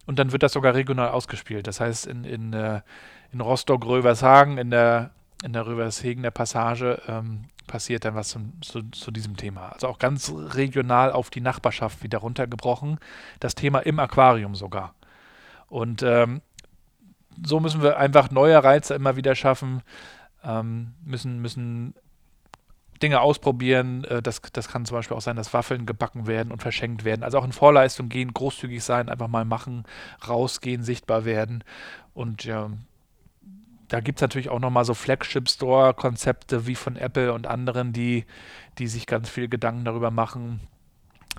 Und dann wird das sogar regional ausgespielt. Das heißt, in, in, äh, in Rostock-Rövershagen, in der, in der Rövershagener Passage, ähm, passiert dann was zum, zu, zu, diesem Thema. Also auch ganz regional auf die Nachbarschaft wieder runtergebrochen. Das Thema im Aquarium sogar. Und ähm, so müssen wir einfach neue Reize immer wieder schaffen, ähm, müssen, müssen Dinge ausprobieren. Äh, das, das kann zum Beispiel auch sein, dass Waffeln gebacken werden und verschenkt werden. Also auch in Vorleistung gehen, großzügig sein, einfach mal machen, rausgehen, sichtbar werden. Und ja, da gibt es natürlich auch nochmal so Flagship-Store-Konzepte wie von Apple und anderen, die, die sich ganz viel Gedanken darüber machen,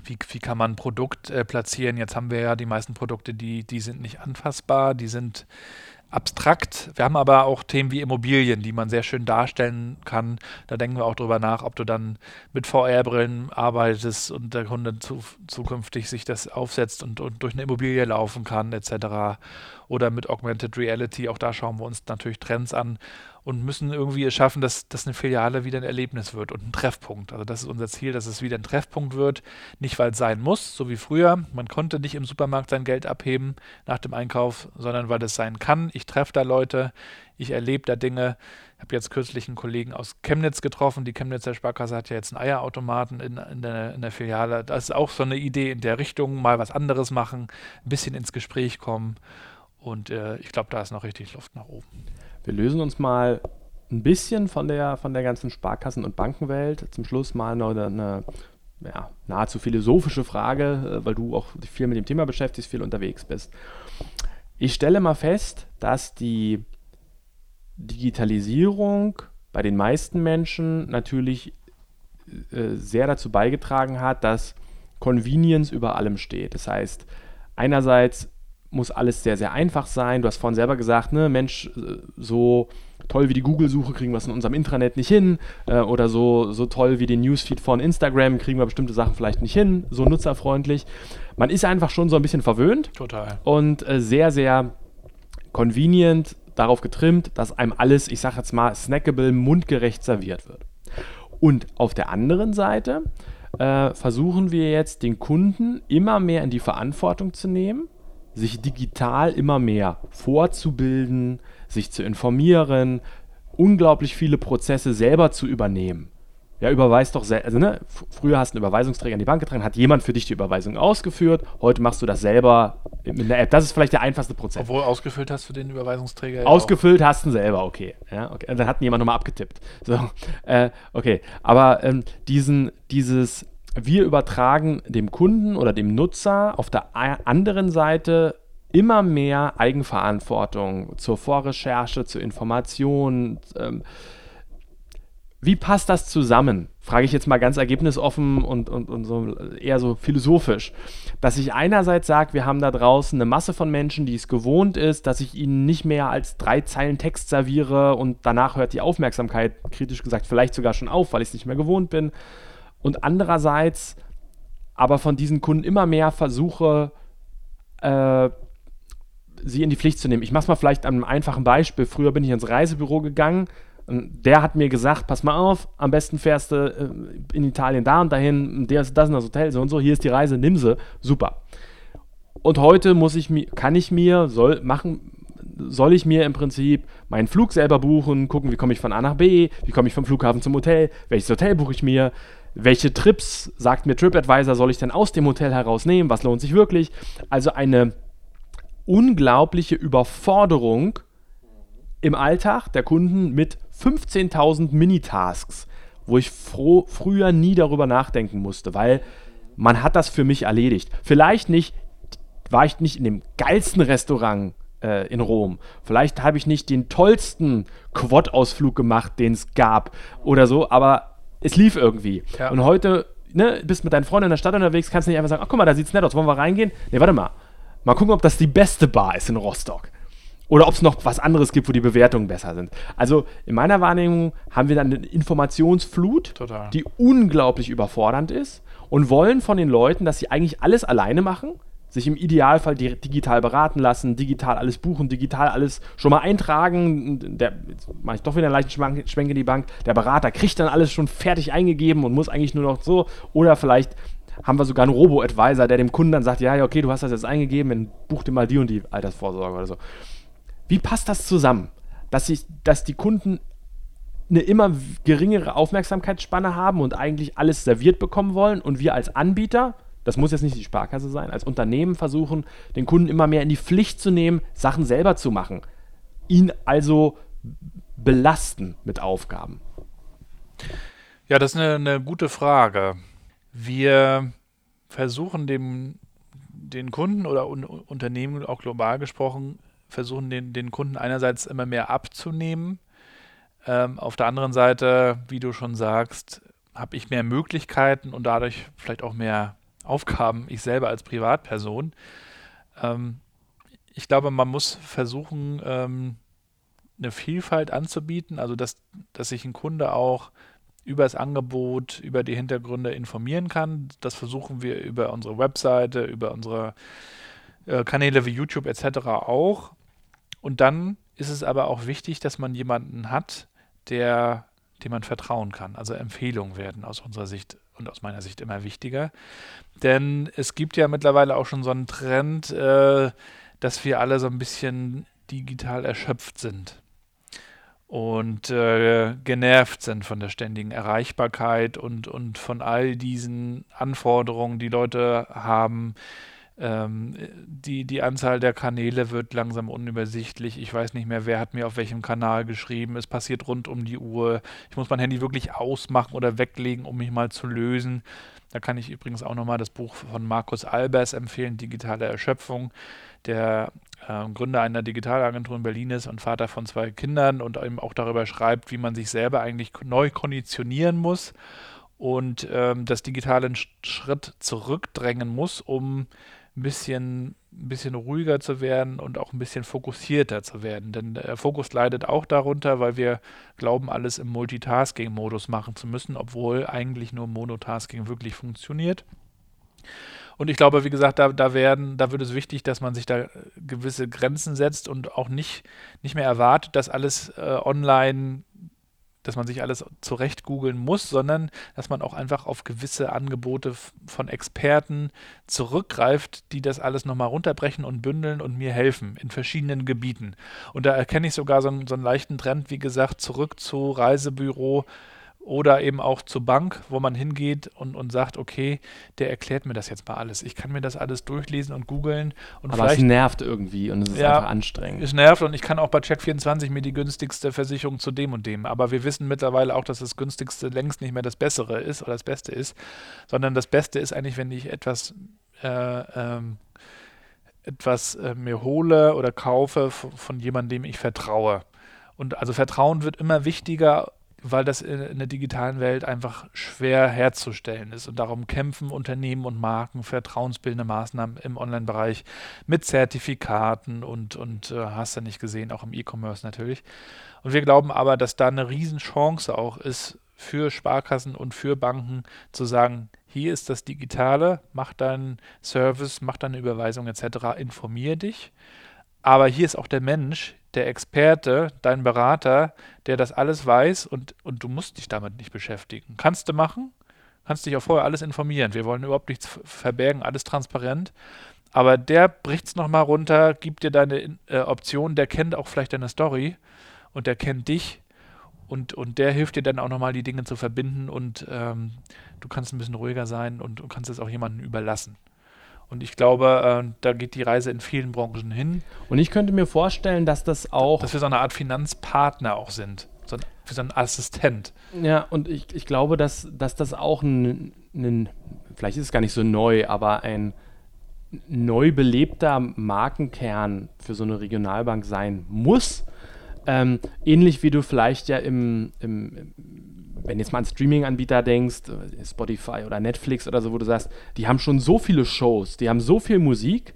wie, wie kann man ein Produkt äh, platzieren. Jetzt haben wir ja die meisten Produkte, die, die sind nicht anfassbar, die sind abstrakt. Wir haben aber auch Themen wie Immobilien, die man sehr schön darstellen kann. Da denken wir auch drüber nach, ob du dann mit VR-Brillen arbeitest und der Kunde zu, zukünftig sich das aufsetzt und, und durch eine Immobilie laufen kann, etc. Oder mit Augmented Reality, auch da schauen wir uns natürlich Trends an und müssen irgendwie es schaffen, dass, dass eine Filiale wieder ein Erlebnis wird und ein Treffpunkt. Also das ist unser Ziel, dass es wieder ein Treffpunkt wird. Nicht, weil es sein muss, so wie früher. Man konnte nicht im Supermarkt sein Geld abheben nach dem Einkauf, sondern weil es sein kann. Ich treffe da Leute, ich erlebe da Dinge. Ich habe jetzt kürzlich einen Kollegen aus Chemnitz getroffen. Die Chemnitzer Sparkasse hat ja jetzt einen Eierautomaten in, in, der, in der Filiale. Das ist auch so eine Idee in der Richtung, mal was anderes machen, ein bisschen ins Gespräch kommen. Und äh, ich glaube, da ist noch richtig Luft nach oben. Wir lösen uns mal ein bisschen von der, von der ganzen Sparkassen- und Bankenwelt. Zum Schluss mal noch eine, ja, nahezu philosophische Frage, äh, weil du auch viel mit dem Thema beschäftigst, viel unterwegs bist. Ich stelle mal fest, dass die Digitalisierung bei den meisten Menschen natürlich äh, sehr dazu beigetragen hat, dass Convenience über allem steht. Das heißt, einerseits muss alles sehr, sehr einfach sein. Du hast vorhin selber gesagt, ne, Mensch, äh, so toll wie die Google-Suche kriegen wir es in unserem Intranet nicht hin äh, oder so, so toll wie den Newsfeed von Instagram kriegen wir bestimmte Sachen vielleicht nicht hin, so nutzerfreundlich. Man ist einfach schon so ein bisschen verwöhnt. Total. Und äh, sehr, sehr convenient darauf getrimmt, dass einem alles, ich sage jetzt mal, snackable, mundgerecht serviert wird. Und auf der anderen Seite äh, versuchen wir jetzt den Kunden immer mehr in die Verantwortung zu nehmen sich digital immer mehr vorzubilden, sich zu informieren, unglaublich viele Prozesse selber zu übernehmen. Ja, überweist doch selber. Also, ne, früher hast du einen Überweisungsträger in die Bank getragen, hat jemand für dich die Überweisung ausgeführt. Heute machst du das selber mit einer App. Das ist vielleicht der einfachste Prozess. Obwohl ausgefüllt hast du den Überweisungsträger. Ausgefüllt auch. hast du ihn selber, okay. Ja, okay. Dann hat jemand nochmal abgetippt. So, *laughs* äh, okay. Aber ähm, diesen, dieses wir übertragen dem Kunden oder dem Nutzer auf der anderen Seite immer mehr Eigenverantwortung zur Vorrecherche, zur Information. Ähm, wie passt das zusammen? Frage ich jetzt mal ganz ergebnisoffen und, und, und so eher so philosophisch. Dass ich einerseits sage, wir haben da draußen eine Masse von Menschen, die es gewohnt ist, dass ich ihnen nicht mehr als drei Zeilen Text serviere und danach hört die Aufmerksamkeit, kritisch gesagt, vielleicht sogar schon auf, weil ich es nicht mehr gewohnt bin und andererseits aber von diesen Kunden immer mehr versuche, äh, sie in die Pflicht zu nehmen. Ich mache es mal vielleicht an einem einfachen Beispiel. Früher bin ich ins Reisebüro gegangen und der hat mir gesagt, pass mal auf, am besten fährst du äh, in Italien da und dahin, das, das ist das Hotel, so und so, hier ist die Reise, nimm sie, super. Und heute muss ich mir, kann ich mir, soll machen, soll ich mir im Prinzip meinen Flug selber buchen, gucken, wie komme ich von A nach B, wie komme ich vom Flughafen zum Hotel, welches Hotel buche ich mir, welche Trips, sagt mir TripAdvisor, soll ich denn aus dem Hotel herausnehmen? Was lohnt sich wirklich? Also eine unglaubliche Überforderung im Alltag der Kunden mit 15.000 Minitasks, wo ich froh, früher nie darüber nachdenken musste, weil man hat das für mich erledigt. Vielleicht nicht, war ich nicht in dem geilsten Restaurant äh, in Rom. Vielleicht habe ich nicht den tollsten Quad-Ausflug gemacht, den es gab oder so, aber es lief irgendwie. Ja. Und heute ne, bist mit deinen Freunden in der Stadt unterwegs, kannst du nicht einfach sagen, ach guck mal, da sieht's nett aus, wollen wir reingehen? Nee, warte mal. Mal gucken, ob das die beste Bar ist in Rostock. Oder ob es noch was anderes gibt, wo die Bewertungen besser sind. Also in meiner Wahrnehmung haben wir dann eine Informationsflut, Total. die unglaublich überfordernd ist und wollen von den Leuten, dass sie eigentlich alles alleine machen, sich im Idealfall digital beraten lassen, digital alles buchen, digital alles schon mal eintragen. Der, jetzt mache ich doch wieder einen leichten Schwenk in die Bank. Der Berater kriegt dann alles schon fertig eingegeben und muss eigentlich nur noch so. Oder vielleicht haben wir sogar einen Robo-Advisor, der dem Kunden dann sagt, ja, ja, okay, du hast das jetzt eingegeben, dann buch dir mal die und die Altersvorsorge oder so. Wie passt das zusammen? Dass, ich, dass die Kunden eine immer geringere Aufmerksamkeitsspanne haben und eigentlich alles serviert bekommen wollen und wir als Anbieter, das muss jetzt nicht die Sparkasse sein, als Unternehmen versuchen, den Kunden immer mehr in die Pflicht zu nehmen, Sachen selber zu machen. Ihn also belasten mit Aufgaben. Ja, das ist eine, eine gute Frage. Wir versuchen dem, den Kunden oder un Unternehmen, auch global gesprochen, versuchen den, den Kunden einerseits immer mehr abzunehmen. Ähm, auf der anderen Seite, wie du schon sagst, habe ich mehr Möglichkeiten und dadurch vielleicht auch mehr Aufgaben, ich selber als Privatperson. Ähm, ich glaube, man muss versuchen, ähm, eine Vielfalt anzubieten, also dass, dass sich ein Kunde auch über das Angebot, über die Hintergründe informieren kann. Das versuchen wir über unsere Webseite, über unsere äh, Kanäle wie YouTube etc. auch. Und dann ist es aber auch wichtig, dass man jemanden hat, der, dem man vertrauen kann. Also Empfehlungen werden aus unserer Sicht und aus meiner Sicht immer wichtiger. Denn es gibt ja mittlerweile auch schon so einen Trend, äh, dass wir alle so ein bisschen digital erschöpft sind und äh, genervt sind von der ständigen Erreichbarkeit und, und von all diesen Anforderungen, die Leute haben. Ähm, die, die Anzahl der Kanäle wird langsam unübersichtlich. Ich weiß nicht mehr, wer hat mir auf welchem Kanal geschrieben. Es passiert rund um die Uhr. Ich muss mein Handy wirklich ausmachen oder weglegen, um mich mal zu lösen. Da kann ich übrigens auch nochmal das Buch von Markus Albers empfehlen, Digitale Erschöpfung der äh, Gründer einer Digitalagentur in Berlin ist und Vater von zwei Kindern und eben auch darüber schreibt, wie man sich selber eigentlich neu konditionieren muss und ähm, das digitale Schritt zurückdrängen muss, um ein bisschen, ein bisschen ruhiger zu werden und auch ein bisschen fokussierter zu werden. Denn der Fokus leidet auch darunter, weil wir glauben, alles im Multitasking-Modus machen zu müssen, obwohl eigentlich nur Monotasking wirklich funktioniert. Und ich glaube, wie gesagt, da, da werden, da wird es wichtig, dass man sich da gewisse Grenzen setzt und auch nicht, nicht mehr erwartet, dass alles äh, online dass man sich alles zurecht googeln muss, sondern dass man auch einfach auf gewisse Angebote von Experten zurückgreift, die das alles nochmal runterbrechen und bündeln und mir helfen in verschiedenen Gebieten. Und da erkenne ich sogar so einen, so einen leichten Trend, wie gesagt, zurück zu Reisebüro, oder eben auch zur Bank, wo man hingeht und, und sagt, okay, der erklärt mir das jetzt mal alles. Ich kann mir das alles durchlesen und googeln. Und Aber es nervt irgendwie und es ist ja, einfach anstrengend. Es nervt und ich kann auch bei Check24 mir die günstigste Versicherung zu dem und dem. Aber wir wissen mittlerweile auch, dass das günstigste längst nicht mehr das Bessere ist oder das Beste ist, sondern das Beste ist eigentlich, wenn ich etwas äh, ähm, etwas äh, mir hole oder kaufe von, von jemandem, dem ich vertraue. Und also Vertrauen wird immer wichtiger weil das in, der digitalen Welt einfach schwer herzustellen ist. Und darum kämpfen Unternehmen und Marken vertrauensbildende Maßnahmen im Online-Bereich mit Zertifikaten und, und äh, hast du nicht gesehen, auch im E-Commerce natürlich. Und wir glauben aber, dass da eine Riesenchance auch ist für Sparkassen und für Banken zu sagen, hier ist das Digitale, mach deinen Service, mach deine Überweisung etc., informier dich. Aber hier ist auch der Mensch, der Experte, dein Berater, der das alles weiß und, und du musst dich damit nicht beschäftigen. Kannst du machen, kannst dich auch vorher alles informieren. Wir wollen überhaupt nichts verbergen, alles transparent. Aber der bricht es nochmal runter, gibt dir deine äh, Option, der kennt auch vielleicht deine Story und der kennt dich und, und der hilft dir dann auch nochmal die Dinge zu verbinden und ähm, du kannst ein bisschen ruhiger sein und, und kannst es auch jemandem überlassen. Und ich glaube, äh, da geht die Reise in vielen Branchen hin. Und ich könnte mir vorstellen, dass das auch. Dass wir so eine Art Finanzpartner auch sind. So ein, wie so ein Assistent. Ja, und ich, ich glaube, dass, dass das auch ein, ein, vielleicht ist es gar nicht so neu, aber ein neu belebter Markenkern für so eine Regionalbank sein muss. Ähm, ähnlich wie du vielleicht ja im, im, wenn jetzt mal an Streaming-Anbieter denkst, äh, Spotify oder Netflix oder so, wo du sagst, die haben schon so viele Shows, die haben so viel Musik,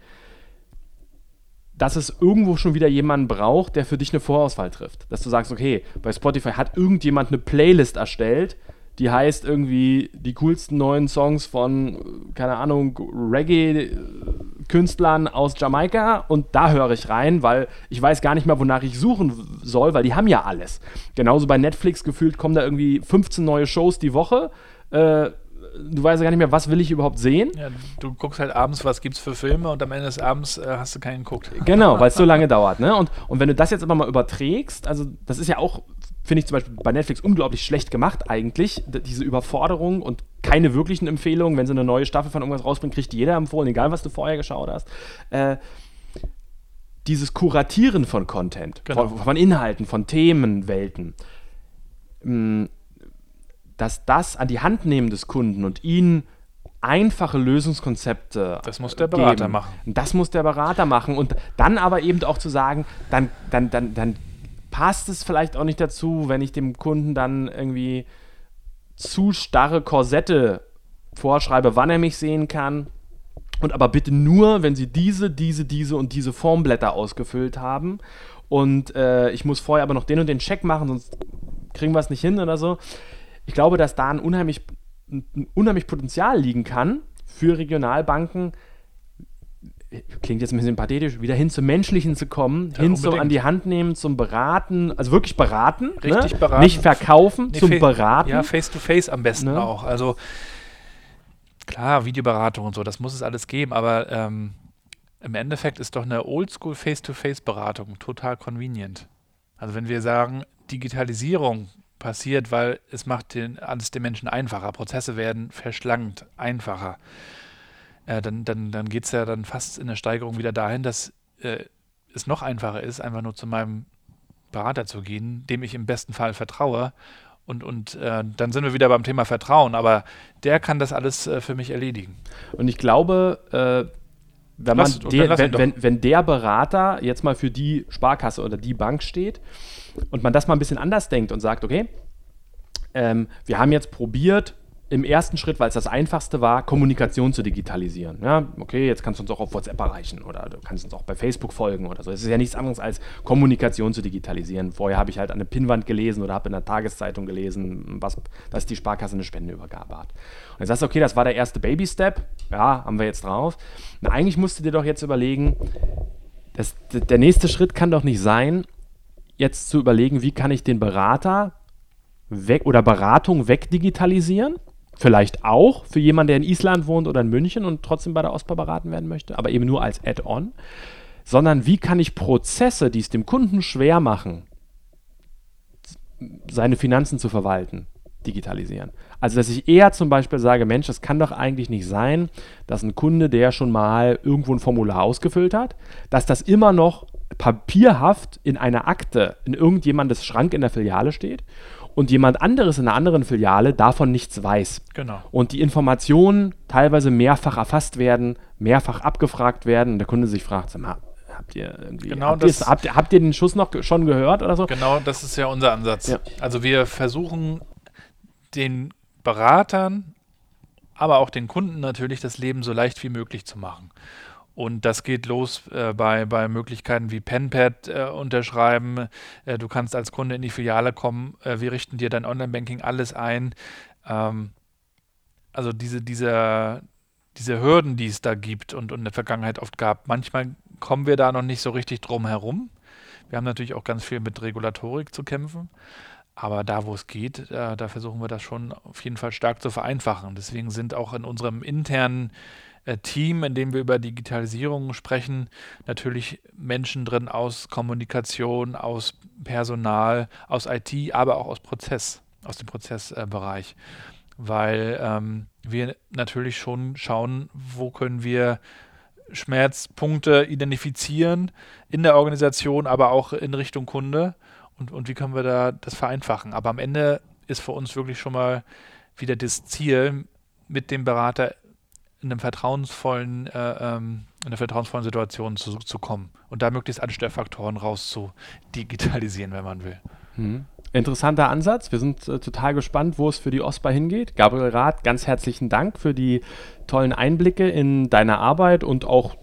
dass es irgendwo schon wieder jemanden braucht, der für dich eine Vorauswahl trifft. Dass du sagst, okay, bei Spotify hat irgendjemand eine Playlist erstellt, die heißt irgendwie die coolsten neuen Songs von, keine Ahnung, Reggae-Künstlern aus Jamaika und da höre ich rein, weil ich weiß gar nicht mehr, wonach ich suchen soll, weil die haben ja alles. Genauso bei Netflix gefühlt kommen da irgendwie 15 neue Shows die Woche. Äh, du weißt ja gar nicht mehr, was will ich überhaupt sehen. Ja, du guckst halt abends, was gibt's für Filme und am Ende des Abends äh, hast du keinen geguckt. Genau, weil es so lange dauert. Ne? Und, und wenn du das jetzt aber mal überträgst, also das ist ja auch finde ich zum Beispiel bei Netflix unglaublich schlecht gemacht eigentlich, diese Überforderung und keine wirklichen Empfehlungen. Wenn sie eine neue Staffel von irgendwas rausbringen, kriegt jeder empfohlen, egal was du vorher geschaut hast. Äh, dieses Kuratieren von Content, genau. von, von, Inhalten, von Themenwelten, mm, dass das an die Hand nehmen des Kunden und ihnen einfache Lösungskonzepte. Das muss der Berater geben. machen. Das muss der Berater machen. Und dann aber eben auch zu sagen, dann, dann, dann, dann passt es vielleicht auch nicht dazu, wenn ich dem Kunden dann irgendwie zu starre Korsette vorschreibe, wann er mich sehen kann. Und aber bitte nur, wenn Sie diese, diese, diese und diese Formblätter ausgefüllt haben. Und äh, ich muss vorher aber noch den und den Check machen, sonst kriegen wir es nicht hin oder so. Ich glaube, dass da ein unheimlich, ein unheimlich Potenzial liegen kann für Regionalbanken, klingt jetzt ein bisschen pathetisch, wieder hin zum Menschlichen zu kommen, ja, hin unbedingt. zum an die Hand nehmen, zum Beraten, also wirklich beraten, ne? Richtig ne? beraten. nicht verkaufen, nee, zum Beraten. Ja, face to face am besten ne? auch. Also klar, Videoberatung und so, das muss es alles geben, aber ähm, im Endeffekt ist doch eine Oldschool Face-to-Face-Beratung total convenient. Also wenn wir sagen, Digitalisierung passiert, weil es macht den, alles den Menschen einfacher, Prozesse werden verschlankt, einfacher äh, dann, dann, dann geht es ja dann fast in der Steigerung wieder dahin, dass äh, es noch einfacher ist, einfach nur zu meinem Berater zu gehen, dem ich im besten Fall vertraue. Und, und äh, dann sind wir wieder beim Thema Vertrauen, aber der kann das alles äh, für mich erledigen. Und ich glaube, äh, wenn, man de, wenn, wenn, wenn der Berater jetzt mal für die Sparkasse oder die Bank steht und man das mal ein bisschen anders denkt und sagt, okay, ähm, wir haben jetzt probiert, im ersten Schritt, weil es das einfachste war, Kommunikation zu digitalisieren. Ja, okay, jetzt kannst du uns auch auf WhatsApp erreichen oder du kannst uns auch bei Facebook folgen oder so. Es ist ja nichts anderes als Kommunikation zu digitalisieren. Vorher habe ich halt an der Pinnwand gelesen oder habe in der Tageszeitung gelesen, was, dass die Sparkasse eine Spendenübergabe hat. Und jetzt sagst du, okay, das war der erste Baby-Step. Ja, haben wir jetzt drauf. Na, eigentlich musst du dir doch jetzt überlegen, das, der nächste Schritt kann doch nicht sein, jetzt zu überlegen, wie kann ich den Berater weg oder Beratung wegdigitalisieren Vielleicht auch für jemanden, der in Island wohnt oder in München und trotzdem bei der OSPA beraten werden möchte, aber eben nur als Add-on. Sondern wie kann ich Prozesse, die es dem Kunden schwer machen, seine Finanzen zu verwalten, digitalisieren. Also, dass ich eher zum Beispiel sage, Mensch, das kann doch eigentlich nicht sein, dass ein Kunde, der schon mal irgendwo ein Formular ausgefüllt hat, dass das immer noch papierhaft in einer Akte in irgendjemandes Schrank in der Filiale steht und jemand anderes in einer anderen Filiale davon nichts weiß. Genau. Und die Informationen teilweise mehrfach erfasst werden, mehrfach abgefragt werden und der Kunde sich fragt, sag mal, habt ihr irgendwie, genau habt, das, habt, habt, ihr den Schuss noch schon gehört oder so? Genau, das ist ja unser Ansatz. Ja. Also wir versuchen den Beratern, aber auch den Kunden natürlich das Leben so leicht wie möglich zu machen. Und das geht los äh, bei, bei Möglichkeiten wie Penpad äh, unterschreiben. Äh, du kannst als Kunde in die Filiale kommen. Äh, wir richten dir dein Online-Banking alles ein. Ähm, also diese, diese, diese Hürden, die es da gibt und, und in der Vergangenheit oft gab, manchmal kommen wir da noch nicht so richtig drum herum. Wir haben natürlich auch ganz viel mit Regulatorik zu kämpfen. Aber da, wo es geht, äh, da versuchen wir das schon auf jeden Fall stark zu vereinfachen. Deswegen sind auch in unserem internen Team, in dem wir über Digitalisierung sprechen, natürlich Menschen drin aus Kommunikation, aus Personal, aus IT, aber auch aus Prozess, aus dem Prozessbereich. Äh, Weil ähm, wir natürlich schon schauen, wo können wir Schmerzpunkte identifizieren in der Organisation, aber auch in Richtung Kunde und, und wie können wir da das vereinfachen. Aber am Ende ist für uns wirklich schon mal wieder das Ziel, mit dem Berater in einem vertrauensvollen, äh, ähm, in einer vertrauensvollen Situation zu, zu kommen und da möglichst alle Störfaktoren raus zu digitalisieren, wenn man will. Mhm. Interessanter Ansatz. Wir sind äh, total gespannt, wo es für die OSPA hingeht. Gabriel Rath, ganz herzlichen Dank für die tollen Einblicke in deine Arbeit und auch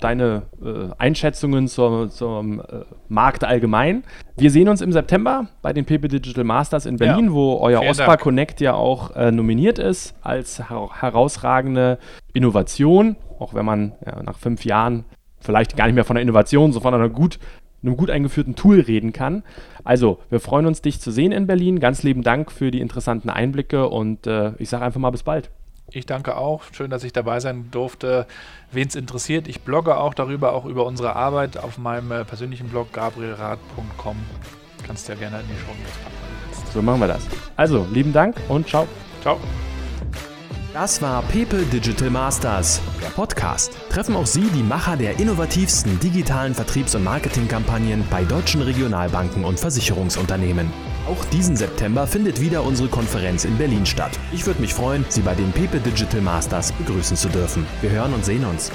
deine äh, Einschätzungen zur, zum äh, Markt allgemein. Wir sehen uns im September bei den PP Digital Masters in Berlin, ja, wo euer OSPA Dank. Connect ja auch äh, nominiert ist als her herausragende Innovation, auch wenn man ja, nach fünf Jahren vielleicht gar nicht mehr von einer Innovation, sondern von einer gut einem gut eingeführten Tool reden kann. Also, wir freuen uns, dich zu sehen in Berlin. Ganz lieben Dank für die interessanten Einblicke und äh, ich sage einfach mal bis bald. Ich danke auch. Schön, dass ich dabei sein durfte. Wen es interessiert, ich blogge auch darüber, auch über unsere Arbeit auf meinem äh, persönlichen Blog gabrielrad.com. Kannst du ja gerne in die Show packen. So machen wir das. Also, lieben Dank und ciao. Ciao. Das war Pepe Digital Masters, der Podcast. Treffen auch Sie die Macher der innovativsten digitalen Vertriebs- und Marketingkampagnen bei deutschen Regionalbanken und Versicherungsunternehmen. Auch diesen September findet wieder unsere Konferenz in Berlin statt. Ich würde mich freuen, Sie bei den Pepe Digital Masters begrüßen zu dürfen. Wir hören und sehen uns.